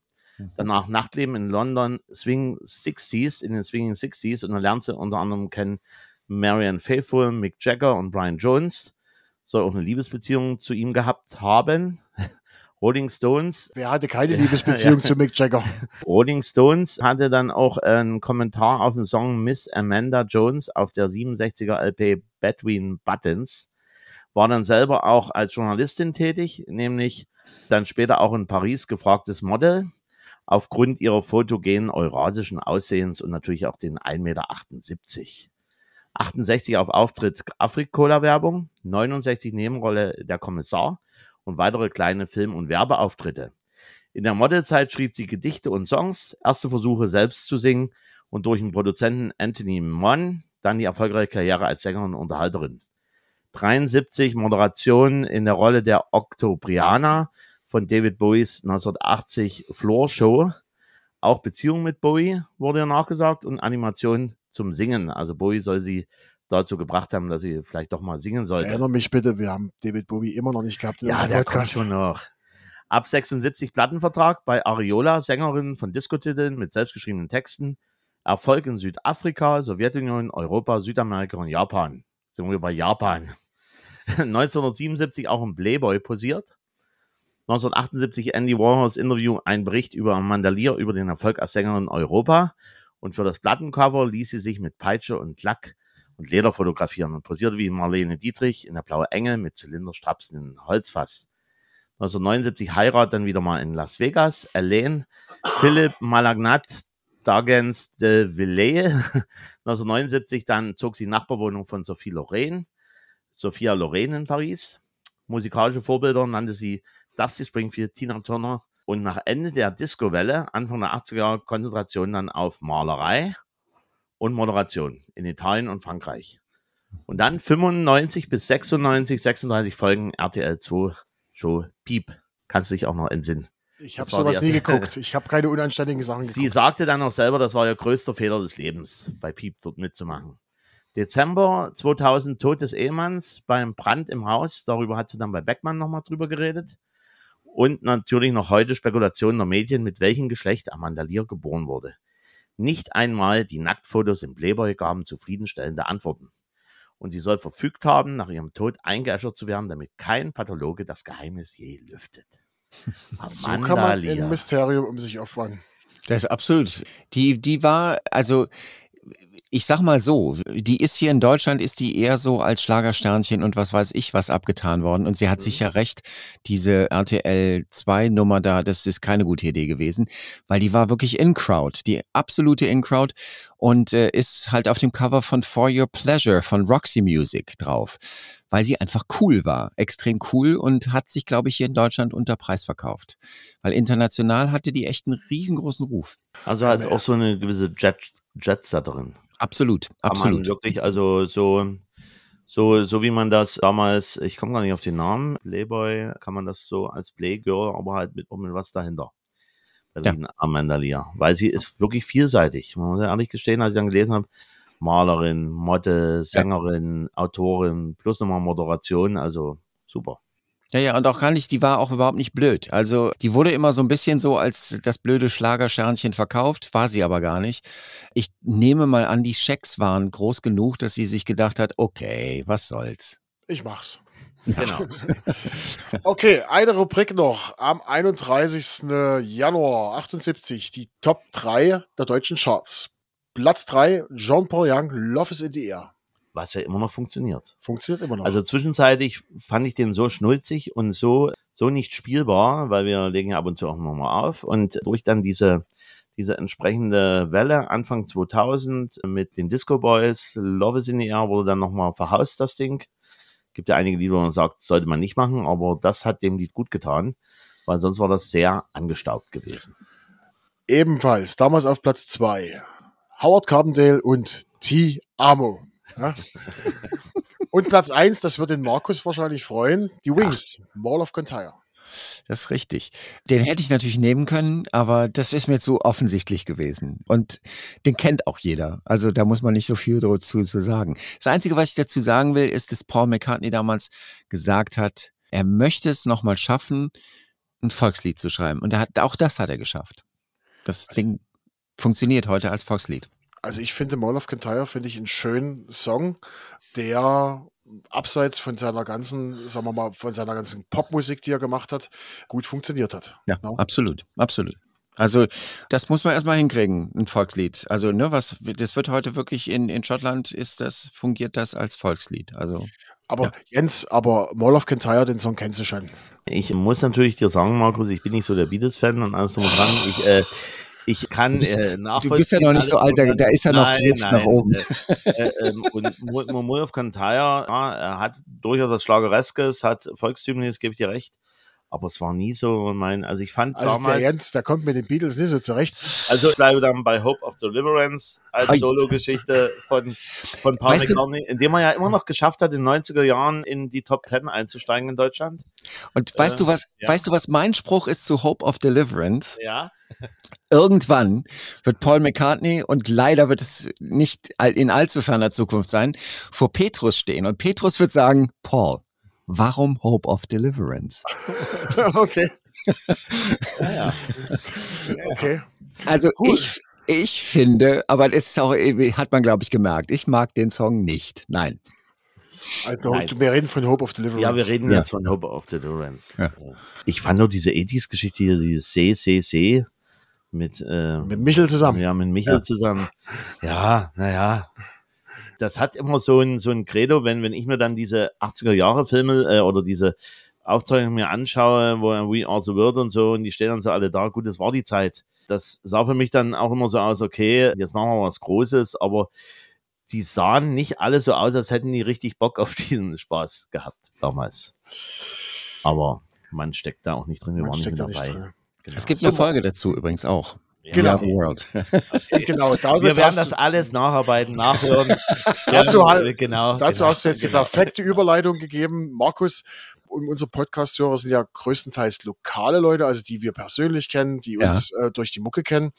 Danach Nachtleben in London, Swing 60s, in den Swinging 60s und dann lernt sie unter anderem kennen Marianne Faithfull, Mick Jagger und Brian Jones. Soll auch eine Liebesbeziehung zu ihm gehabt haben. Rolling Stones Wer hatte keine Liebesbeziehung zu Mick Jagger? Rolling Stones hatte dann auch einen Kommentar auf den Song Miss Amanda Jones auf der 67er LP Between Buttons. War dann selber auch als Journalistin tätig, nämlich dann später auch in Paris gefragtes Model aufgrund ihrer photogenen eurasischen Aussehens und natürlich auch den 1,78 Meter. 68 auf Auftritt Afrikola-Werbung, 69 Nebenrolle der Kommissar und weitere kleine Film- und Werbeauftritte. In der Modelzeit schrieb sie Gedichte und Songs, erste Versuche selbst zu singen und durch den Produzenten Anthony Mon dann die erfolgreiche Karriere als Sängerin und Unterhalterin. 73 Moderation in der Rolle der Octobriana von David Bowies 1980 Floor Show. Auch Beziehung mit Bowie wurde nachgesagt und Animation zum Singen. Also Bowie soll sie dazu gebracht haben, dass sie vielleicht doch mal singen sollte. Erinnere mich bitte, wir haben David Bowie immer noch nicht gehabt in Ja, der kommt Podcast. schon noch. Ab 76 Plattenvertrag bei Ariola, Sängerin von Diskotiteln mit selbstgeschriebenen Texten. Erfolg in Südafrika, Sowjetunion, Europa, Südamerika und Japan. Sind wir bei Japan. 1977 auch im Playboy posiert. 1978 Andy Warhols Interview, ein Bericht über Amanda Lear über den Erfolg als Sängerin in Europa. Und für das Plattencover ließ sie sich mit Peitsche und Lack und Leder fotografieren und posierte wie Marlene Dietrich in der Blaue Engel mit Zylinderstrapsen in Holzfass. 1979 Heirat dann wieder mal in Las Vegas. Elaine Philipp Malagnat Dagens de Villet. 1979 dann zog sie Nachbarwohnung von Sophie Loren. Sophia Loren in Paris. Musikalische Vorbilder nannte sie Dusty Springfield, Tina Turner. Und nach Ende der Disco-Welle, Anfang der 80er Jahre, Konzentration dann auf Malerei und Moderation in Italien und Frankreich. Und dann 95 bis 96, 36 Folgen RTL 2 Show Piep. Kannst du dich auch noch entsinnen? Ich habe sowas nie geguckt. Ich habe keine unanständigen Sachen Sie geguckt. sagte dann auch selber, das war ihr größter Fehler des Lebens, bei Piep dort mitzumachen. Dezember 2000 Tod des Ehemanns beim Brand im Haus. Darüber hat sie dann bei Beckmann nochmal drüber geredet. Und natürlich noch heute Spekulationen der Medien, mit welchem Geschlecht Amanda Lear geboren wurde. Nicht einmal die Nacktfotos im Playboy gaben zufriedenstellende Antworten. Und sie soll verfügt haben, nach ihrem Tod eingeäschert zu werden, damit kein Pathologe das Geheimnis je lüftet. So kann Amanda man ein Mysterium um sich auffangen. Das ist absolut. Die, die war, also ich sag mal so, die ist hier in Deutschland, ist die eher so als Schlagersternchen und was weiß ich was abgetan worden. Und sie hat sicher recht, diese RTL 2 Nummer da, das ist keine gute Idee gewesen, weil die war wirklich In-Crowd, die absolute In-Crowd und äh, ist halt auf dem Cover von For Your Pleasure von Roxy Music drauf, weil sie einfach cool war, extrem cool und hat sich, glaube ich, hier in Deutschland unter Preis verkauft. Weil international hatte die echt einen riesengroßen Ruf. Also halt auch so eine gewisse Jet, Jetsetterin. Absolut, absolut. wirklich, also so, so, so wie man das damals, ich komme gar nicht auf den Namen, Playboy, kann man das so als Playgirl, aber halt mit, mit was dahinter. Bei Ja. ja. Amanda Lear. Weil sie ist wirklich vielseitig. Man muss ja ehrlich gestehen, als ich dann gelesen habe, Malerin, Model, Sängerin, Autorin, plus nochmal Moderation, also super. Ja, ja, und auch gar nicht, die war auch überhaupt nicht blöd. Also, die wurde immer so ein bisschen so als das blöde Schlagersternchen verkauft, war sie aber gar nicht. Ich nehme mal an, die Schecks waren groß genug, dass sie sich gedacht hat, okay, was soll's. Ich mach's. Genau. Okay, eine Rubrik noch. Am 31. Januar 78, die Top 3 der deutschen Charts. Platz 3, Jean-Paul Young, Love is in the Air. Was ja immer noch funktioniert. Funktioniert immer noch. Also zwischenzeitlich fand ich den so schnulzig und so, so nicht spielbar, weil wir legen ja ab und zu auch nochmal auf. Und durch dann diese, diese entsprechende Welle Anfang 2000 mit den Disco Boys, Love is in the Air wurde dann nochmal verhaust, das Ding. Gibt ja einige Lieder, wo man sagt, sollte man nicht machen, aber das hat dem Lied gut getan, weil sonst war das sehr angestaubt gewesen. Ebenfalls, damals auf Platz 2, Howard Carbondale und T. Amo. Ja? und Platz 1, das wird den Markus wahrscheinlich freuen, die Wings, Mall of Contyre. Das ist richtig. Den hätte ich natürlich nehmen können, aber das ist mir zu offensichtlich gewesen. Und den kennt auch jeder. Also da muss man nicht so viel dazu zu sagen. Das Einzige, was ich dazu sagen will, ist, dass Paul McCartney damals gesagt hat, er möchte es nochmal schaffen, ein Volkslied zu schreiben. Und er hat, auch das hat er geschafft. Das Ding funktioniert heute als Volkslied. Also ich finde Mall of Kintyre finde ich einen schönen Song, der abseits von seiner ganzen, sagen wir mal, von seiner ganzen Popmusik, die er gemacht hat, gut funktioniert hat. Ja, Ja. absolut, absolut. Also das muss man erstmal hinkriegen, ein Volkslied. Also ne, was das wird heute wirklich in, in Schottland ist das fungiert das als Volkslied. Also Aber Ja. Jens, aber Mall of Kintyre, den Song kennst du schon. Ich muss natürlich dir sagen, Markus, ich bin nicht so der Beatles-Fan und alles drum und dran. Ich, äh, ich kann Du äh, du nachvollziehen. bist ja noch nicht so alt, da, da ist ja noch Nein, Luft nach oben. Äh, äh, ähm, und of Kintyre, ja, er hat durchaus was Schlagereskes, hat Volkstümliches, gebe ich dir recht. Aber es war nie so mein, also ich fand Also der damals, Jens, der kommt mit den Beatles nicht so zurecht. also ich bleibe dann bei Hope of Deliverance als. Solo-Geschichte von, von Paul Weißt McCartney, indem er ja immer noch geschafft hat, in den 90er Jahren in die Top 10 einzusteigen in Deutschland. Und weißt äh, du was, ja. weißt du was mein Spruch ist zu Hope of Deliverance? Ja. Irgendwann wird Paul McCartney und leider wird es nicht in allzu ferner Zukunft sein, vor Petrus stehen und Petrus wird sagen, Paul, warum Hope of Deliverance? okay, Ja, ja. okay. Also Cool. ich, ich finde, aber das ist auch, hat man glaube ich gemerkt, ich mag den Song nicht. Nein. Also Nein. wir reden von Hope of Deliverance. Ja, wir reden Ja. jetzt von Hope of Deliverance. Ja. Ich fand nur diese 80s-Geschichte hier, dieses See, See, See mit, äh, Mit Michel zusammen. ja, mit Michael Ja. zusammen. Ja, naja. Das hat immer so ein, so ein Credo, wenn, wenn ich mir dann diese 80er-Jahre-Filme äh, oder diese Aufzeichnungen mir anschaue, wo We Are the World und so, und die stehen dann so alle da. Gut, das war die Zeit. Das sah für mich dann auch immer so aus, okay, jetzt machen wir was Großes, aber die sahen nicht alle so aus, als hätten die richtig Bock auf diesen Spaß gehabt damals. Aber man steckt da auch nicht drin, wir Man waren nicht mit da nicht dabei. drin. Genau. Es gibt So, eine Folge dazu übrigens auch. Genau. World. Genau, Wir werden das alles nacharbeiten, nachhören. Dazu Ja, genau, dazu genau, hast du jetzt die genau. perfekte Überleitung gegeben. Markus und unsere Podcast-Hörer sind ja größtenteils lokale Leute, also die wir persönlich kennen, die Ja. uns äh, durch die Mucke kennen.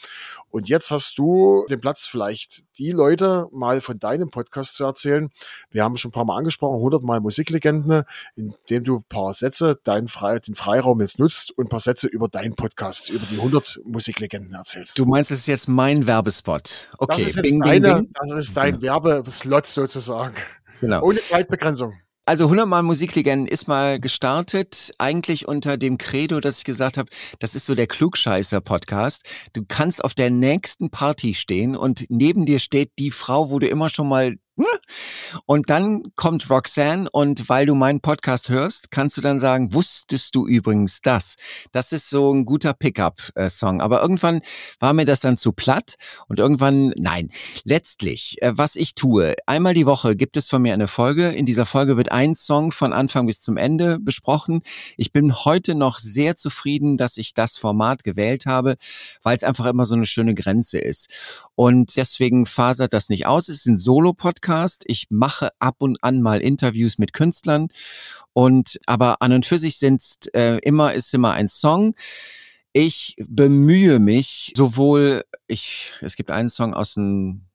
Und jetzt hast du den Platz, vielleicht die Leute mal von deinem Podcast zu erzählen. Wir haben schon ein paar Mal angesprochen, 100 Mal Musiklegenden, indem du ein paar Sätze, deinen Frei, den Freiraum jetzt nutzt und ein paar Sätze über deinen Podcast, über die 100 Musiklegenden erzählst. Du meinst, es ist jetzt mein Werbespot. Okay, das ist jetzt bing, bing, deine, bing. das ist dein Werbeslot sozusagen. Genau. Ohne Zeitbegrenzung. Also 100 Mal Musiklegenden ist mal gestartet, eigentlich unter dem Credo, dass ich gesagt habe, das ist so der Klugscheißer-Podcast. Du kannst auf der nächsten Party stehen und neben dir steht die Frau, wo du immer schon mal? Und dann kommt Roxanne und weil du meinen Podcast hörst, kannst du dann sagen, wusstest du übrigens das? Das ist so ein guter Pickup-Song. Aber irgendwann war mir das dann zu platt und irgendwann, nein. Letztlich, äh, was ich tue, einmal die Woche gibt es von mir eine Folge. In dieser Folge wird ein Song von Anfang bis zum Ende besprochen. Ich bin heute noch sehr zufrieden, dass ich das Format gewählt habe, weil es einfach immer so eine schöne Grenze ist. Und deswegen fasert das nicht aus. Es ist ein Solo-Podcast. Ich mache ab und an mal Interviews mit Künstlern. Und aber an und für sich sind äh, immer ist immer ein Song. Ich bemühe mich sowohl, ich, es gibt einen Song aus den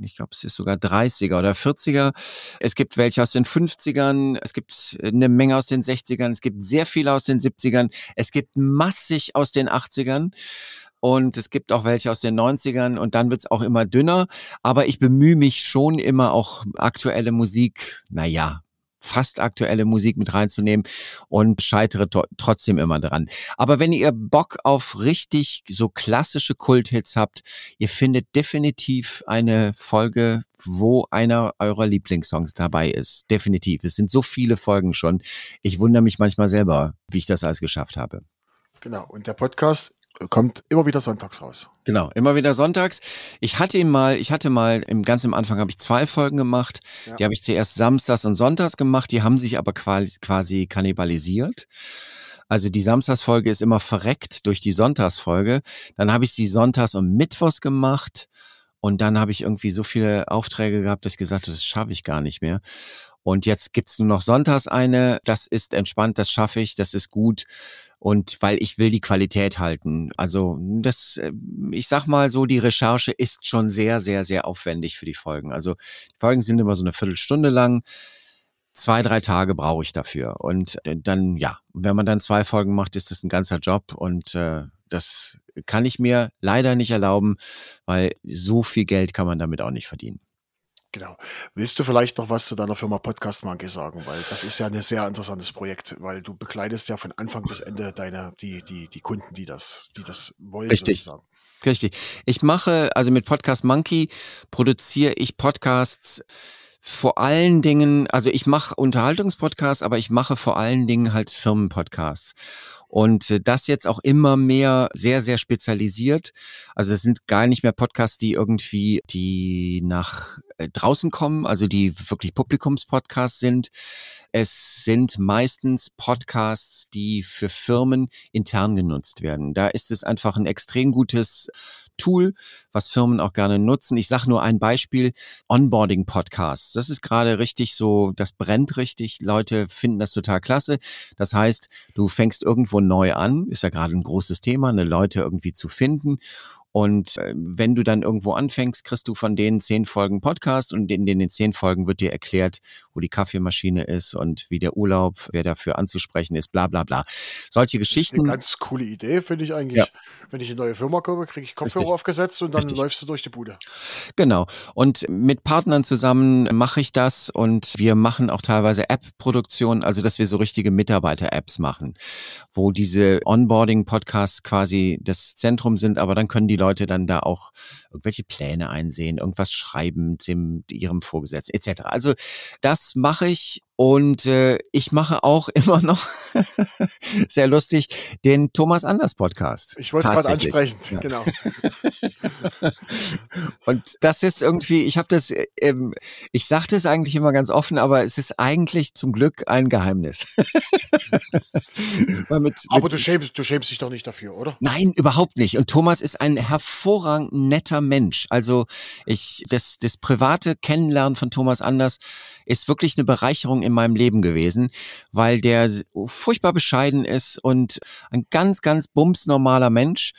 ich glaube, es ist sogar 30er oder 40er. Es gibt welche aus den 50ern, es gibt eine Menge aus den 60ern, es gibt sehr viele aus den 70ern, es gibt massig aus den 80ern und es gibt auch welche aus den 90ern und dann wird's auch immer dünner. Aber ich bemühe mich schon immer auch aktuelle Musik, naja, fast aktuelle Musik mit reinzunehmen und scheitere trotzdem immer dran. Aber wenn ihr Bock auf richtig so klassische Kulthits habt, ihr findet definitiv eine Folge, wo einer eurer Lieblingssongs dabei ist. Definitiv. Es sind so viele Folgen schon. Ich wundere mich manchmal selber, wie ich das alles geschafft habe. Genau. Und der Podcast kommt immer wieder sonntags raus. Genau, immer wieder sonntags. Ich hatte ihn mal, ich hatte mal im ganz am Anfang habe ich zwei Folgen gemacht. Ja. Die habe ich zuerst samstags und sonntags gemacht. Die haben sich aber quasi, kannibalisiert. Also die Samstagsfolge ist immer verreckt durch die Sonntagsfolge. Dann habe ich sie sonntags und mittwochs gemacht. Und dann habe ich irgendwie so viele Aufträge gehabt, dass ich gesagt habe, das schaffe ich gar nicht mehr. Und jetzt gibt's nur noch sonntags eine. Das ist entspannt, das schaffe ich, das ist gut. Und weil ich will die Qualität halten. Also das, äh, ich sag mal so, die Recherche ist schon sehr, sehr, sehr aufwendig für die Folgen. Also die Folgen sind immer so eine Viertelstunde lang. Zwei, drei Tage brauche ich dafür. Und äh, dann, ja, wenn man dann zwei Folgen macht, ist das ein ganzer Job. Und äh, das kann ich mir leider nicht erlauben, weil so viel Geld kann man damit auch nicht verdienen. Genau. Willst du vielleicht noch was zu deiner Firma Podcast Monkey sagen? Weil das ist ja ein sehr interessantes Projekt, weil du begleitest ja von Anfang bis Ende deine, die, die, die Kunden, die das, die das wollen. Richtig. Sozusagen. Richtig. Ich mache, also mit Podcast Monkey produziere ich Podcasts vor allen Dingen, also ich mache Unterhaltungspodcasts, aber ich mache vor allen Dingen halt Firmenpodcasts. Und äh, das jetzt auch immer mehr sehr, sehr spezialisiert. Also es sind gar nicht mehr Podcasts, die irgendwie, die nach äh, draußen kommen, also die wirklich Publikumspodcasts sind. Es sind meistens Podcasts, die für Firmen intern genutzt werden. Da ist es einfach ein extrem gutes Tool, was Firmen auch gerne nutzen. Ich sage nur ein Beispiel, Onboarding-Podcasts. Das ist gerade richtig so, das brennt richtig. Leute finden das total klasse. Das heißt, du fängst irgendwo neu an, ist ja gerade ein großes Thema, eine Leute irgendwie zu finden. Und äh, wenn du dann irgendwo anfängst, kriegst du von denen zehn Folgen Podcast und in den zehn Folgen wird dir erklärt, wo die Kaffeemaschine ist und wie der Urlaub, wer dafür anzusprechen ist, bla bla bla. Solche Das ist Geschichten. eine ganz coole Idee, finde ich eigentlich. Ja. Wenn ich eine neue Firma komme, kriege ich Kopfhörer Richtig. aufgesetzt und dann Richtig. läufst du durch die Bude. Genau. Und mit Partnern zusammen mache ich das und wir machen auch teilweise App-Produktion, also dass wir so richtige Mitarbeiter-Apps machen, wo diese Onboarding-Podcasts quasi das Zentrum sind, aber dann können die Leute dann da auch irgendwelche Pläne einsehen, irgendwas schreiben dem ihrem Vorgesetzten etc. Also das mache ich und äh, ich mache auch immer noch sehr lustig den Thomas Anders Podcast. Ich wollte es gerade ansprechen. Ja. Genau. Und das ist irgendwie, ich habe das, äh, ähm, ich sage das eigentlich immer ganz offen, aber es ist eigentlich zum Glück ein Geheimnis. Weil mit, Aber mit, du schämst, du schämst dich doch nicht dafür, oder? Nein, überhaupt nicht. Und Thomas ist ein hervorragend netter Mensch. Also ich, das, das private Kennenlernen von Thomas Anders ist wirklich eine Bereicherung in meinem Leben gewesen, weil der furchtbar bescheiden ist und ein ganz, ganz bumsnormaler Mensch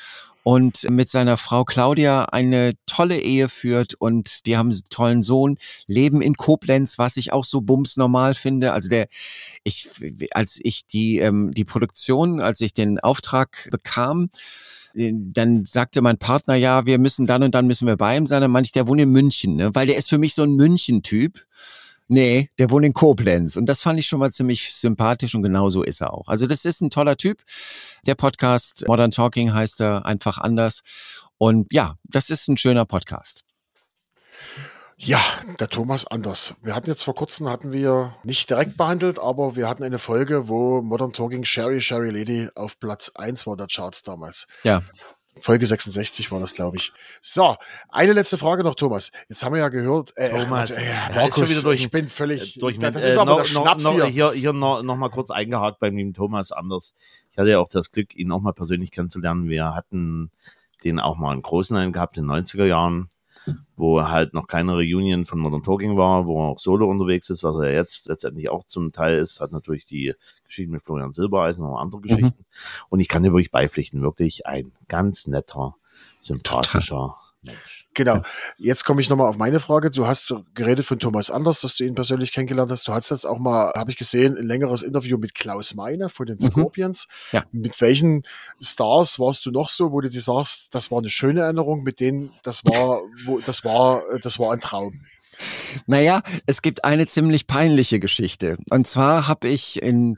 und mit seiner Frau Claudia eine tolle Ehe führt und die haben einen tollen Sohn, leben in Koblenz, was ich auch so bumsnormal finde. Also der, ich, als ich die, ähm, die Produktion, als ich den Auftrag bekam, äh, dann sagte mein Partner, ja, wir müssen dann und dann müssen wir bei ihm sein. Dann meinte ich, der wohnt in München, ne? weil der ist für mich so ein München-Typ. Nee, der wohnt in Koblenz. Und das fand ich schon mal ziemlich sympathisch und genau so ist er auch. Also das ist ein toller Typ. Der Podcast Modern Talking heißt er einfach anders. Und ja, das ist ein schöner Podcast. Ja, der Thomas Anders. Wir hatten jetzt vor kurzem, hatten wir nicht direkt behandelt, aber wir hatten eine Folge, wo Modern Talking Sherry Sherry Lady auf Platz 1 war der Charts damals. Ja. Folge 66 war das, glaube ich. So, eine letzte Frage noch, Thomas. Jetzt haben wir ja gehört, äh, Thomas, Gott, äh, ja, ist Markus, wieder durch- ich bin völlig, durch Ja, mit, das ist äh, aber noch, der Schnaps noch, hier. hier, hier noch, noch mal kurz eingehakt beim lieben Thomas Anders. Ich hatte ja auch das Glück, ihn auch mal persönlich kennenzulernen. Wir hatten den auch mal in Großenhain gehabt in den 90er Jahren, wo halt noch keine Reunion von Modern Talking war, wo er auch solo unterwegs ist, was er jetzt letztendlich auch zum Teil ist, hat natürlich die Geschichten mit Florian Silbereisen und andere Geschichten. Und ich kann dir wirklich beipflichten, wirklich ein ganz netter, sympathischer Mensch. Genau. Jetzt komme ich nochmal auf meine Frage. Du hast geredet von Thomas Anders, dass du ihn persönlich kennengelernt hast. Du hast jetzt auch mal, habe ich gesehen, ein längeres Interview mit Klaus Meine von den Mhm. Scorpions. Ja. Mit welchen Stars warst du noch so, wo du dir sagst, das war eine schöne Erinnerung, mit denen, das war, wo, das war, das war ein Traum. Naja, es gibt eine ziemlich peinliche Geschichte. Und zwar habe ich in,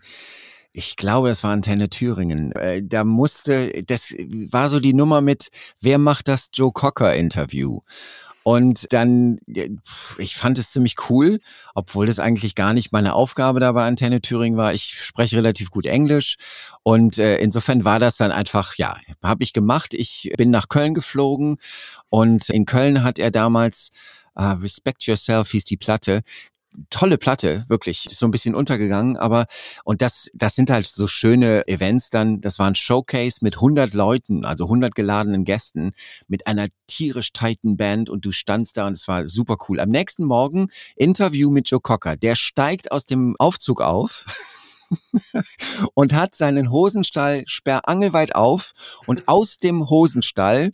ich glaube, das war Antenne Thüringen, äh, da musste, das war so die Nummer mit, wer macht das Joe Cocker Interview? Und dann, äh, ich fand es ziemlich cool, obwohl das eigentlich gar nicht meine Aufgabe da bei Antenne Thüringen war. Ich spreche relativ gut Englisch und äh, insofern war das dann einfach, ja, habe ich gemacht. Ich bin nach Köln geflogen und in Köln hat er damals Ah, Respect Yourself hieß die Platte, tolle Platte, wirklich. Ist so ein bisschen untergegangen, aber und das, das sind halt so schöne Events dann. Das war ein Showcase mit 100 Leuten, also 100 geladenen Gästen, mit einer tierisch tighten Band und du standst da und es war super cool. Am nächsten Morgen Interview mit Joe Cocker. Der steigt aus dem Aufzug auf. und hat seinen Hosenstall sperrangelweit auf und aus dem Hosenstall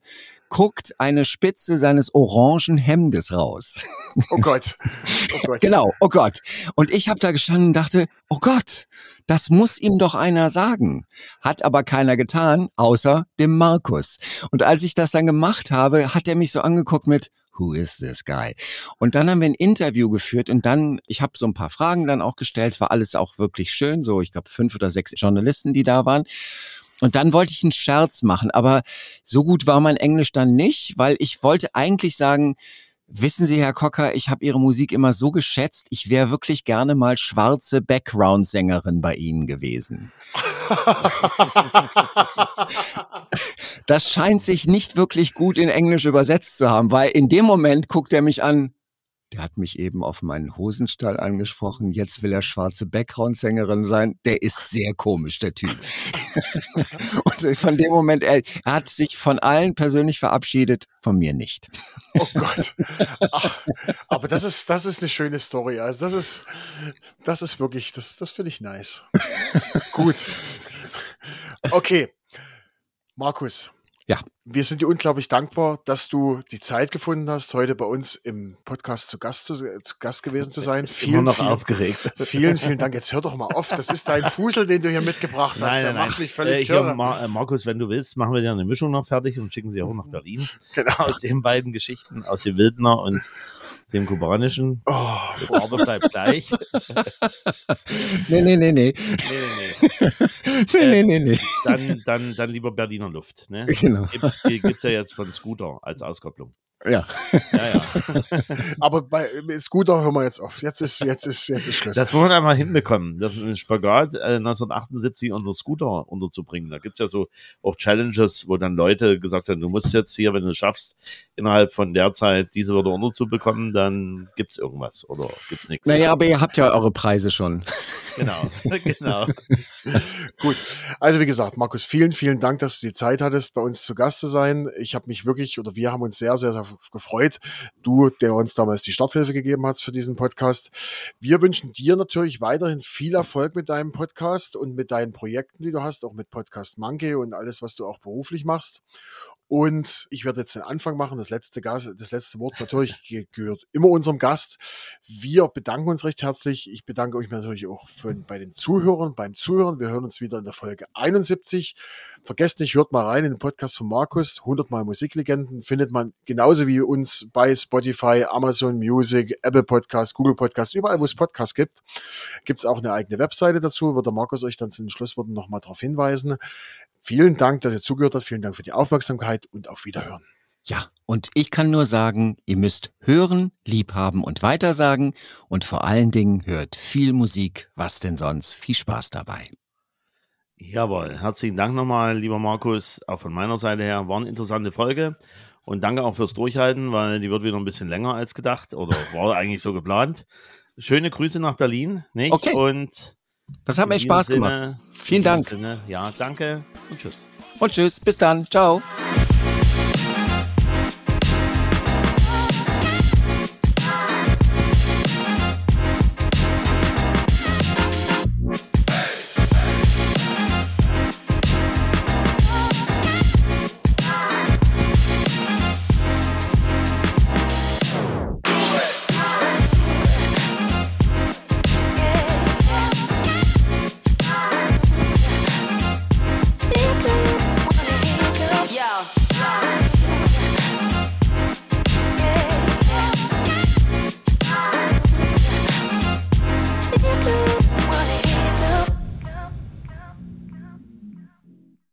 guckt eine Spitze seines orangen Hemdes raus. Oh Gott. Oh Gott. Genau, oh Gott. Und ich habe da gestanden und dachte, oh Gott, das muss ihm doch einer sagen. Hat aber keiner getan, außer dem Markus. Und als ich das dann gemacht habe, hat er mich so angeguckt mit, who is this guy? Und dann haben wir ein Interview geführt und dann, ich habe so ein paar Fragen dann auch gestellt, war alles auch wirklich schön, so ich glaube fünf oder sechs Journalisten, die da waren. Und dann wollte ich einen Scherz machen, aber so gut war mein Englisch dann nicht, weil ich wollte eigentlich sagen, Wissen Sie, Herr Cocker, ich habe Ihre Musik immer so geschätzt, ich wäre wirklich gerne mal schwarze Background-Sängerin bei Ihnen gewesen. das scheint sich nicht wirklich gut in Englisch übersetzt zu haben, weil in dem Moment guckt er mich an, der hat mich eben auf meinen Hosenstall angesprochen. Jetzt will er schwarze Background-Sängerin sein. Der ist sehr komisch, der Typ. und von dem Moment, er, er, hat sich von allen persönlich verabschiedet, von mir nicht. Oh Gott. Ach, aber das ist, das ist eine schöne Story. Also das ist, das ist wirklich, das, das finde ich nice. Gut. Okay. Markus. Ja. Wir sind dir unglaublich dankbar, dass du die Zeit gefunden hast, heute bei uns im Podcast zu Gast, zu, zu Gast gewesen zu sein. Vielen, Immer noch vielen, aufgeregt. Vielen, vielen Dank. Jetzt hör doch mal auf. Das ist dein Fusel, den du hier mitgebracht hast. Nein, Der nein, macht nein. mich völlig Äh, hier. Mar äh, Markus, wenn du willst, machen wir dir eine Mischung noch fertig und schicken sie auch nach Berlin. Genau. Aus den beiden Geschichten, aus dem Wildner und dem kubanischen. Oh, Die Farbe bleibt gleich. Nee, nee, nee, nee. Nee, nee, nee. Nee, nee, nee, nee. Dann, dann, dann lieber Berliner Luft. Ne? Genau. Gibt, gibt's ja jetzt von Scooter als Auskopplung. Ja. Ja, ja. aber bei Scooter hören wir jetzt auf. Jetzt ist, jetzt ist, jetzt ist Schluss. Das muss man einmal hinbekommen, das ist ein Spagat äh, 1978 unter Scooter unterzubringen. Da gibt's ja so auch Challenges, wo dann Leute gesagt haben, du musst jetzt hier, wenn du es schaffst, innerhalb von der Zeit diese Wörter unterzubekommen, dann gibt's irgendwas oder gibt's nichts. Naja, aber ihr habt ja eure Preise schon. Genau, genau. Gut. Also wie gesagt, Markus, vielen, vielen Dank, dass du die Zeit hattest, bei uns zu Gast zu sein. Ich habe mich wirklich, oder wir haben uns sehr, sehr, sehr gefreut. Du, der uns damals die Starthilfe gegeben hast für diesen Podcast. Wir wünschen dir natürlich weiterhin viel Erfolg mit deinem Podcast und mit deinen Projekten, die du hast, auch mit Podcast Monkey und alles, was du auch beruflich machst. Und ich werde jetzt den Anfang machen. Das letzte, Gas, das letzte Wort natürlich ge- gehört immer unserem Gast. Wir bedanken uns recht herzlich. Ich bedanke euch natürlich auch für, bei den Zuhörern, beim Zuhören. Wir hören uns wieder in der Folge 71. Vergesst nicht, hört mal rein in den Podcast von Markus. 100 Mal Musiklegenden findet man genauso wie uns bei Spotify, Amazon Music, Apple Podcast, Google Podcast, überall, wo es Podcasts gibt. Gibt es auch eine eigene Webseite dazu. Wird der Markus euch dann zu den Schlussworten nochmal darauf hinweisen. Vielen Dank, dass ihr zugehört habt. Vielen Dank für die Aufmerksamkeit und auf Wiederhören. Ja, und ich kann nur sagen, ihr müsst hören, lieb haben und weitersagen und vor allen Dingen hört viel Musik, was denn sonst. Viel Spaß dabei. Jawohl, herzlichen Dank nochmal, lieber Markus, auch von meiner Seite her. War eine interessante Folge. Und danke auch fürs Durchhalten, weil die wird wieder ein bisschen länger als gedacht oder war eigentlich so geplant. Schöne Grüße nach Berlin, nicht? Okay. Und Das hat mir Spaß diesem gemacht. Sinne- Vielen Dank. Sinne, ja, danke und tschüss. Und tschüss, bis dann. Ciao.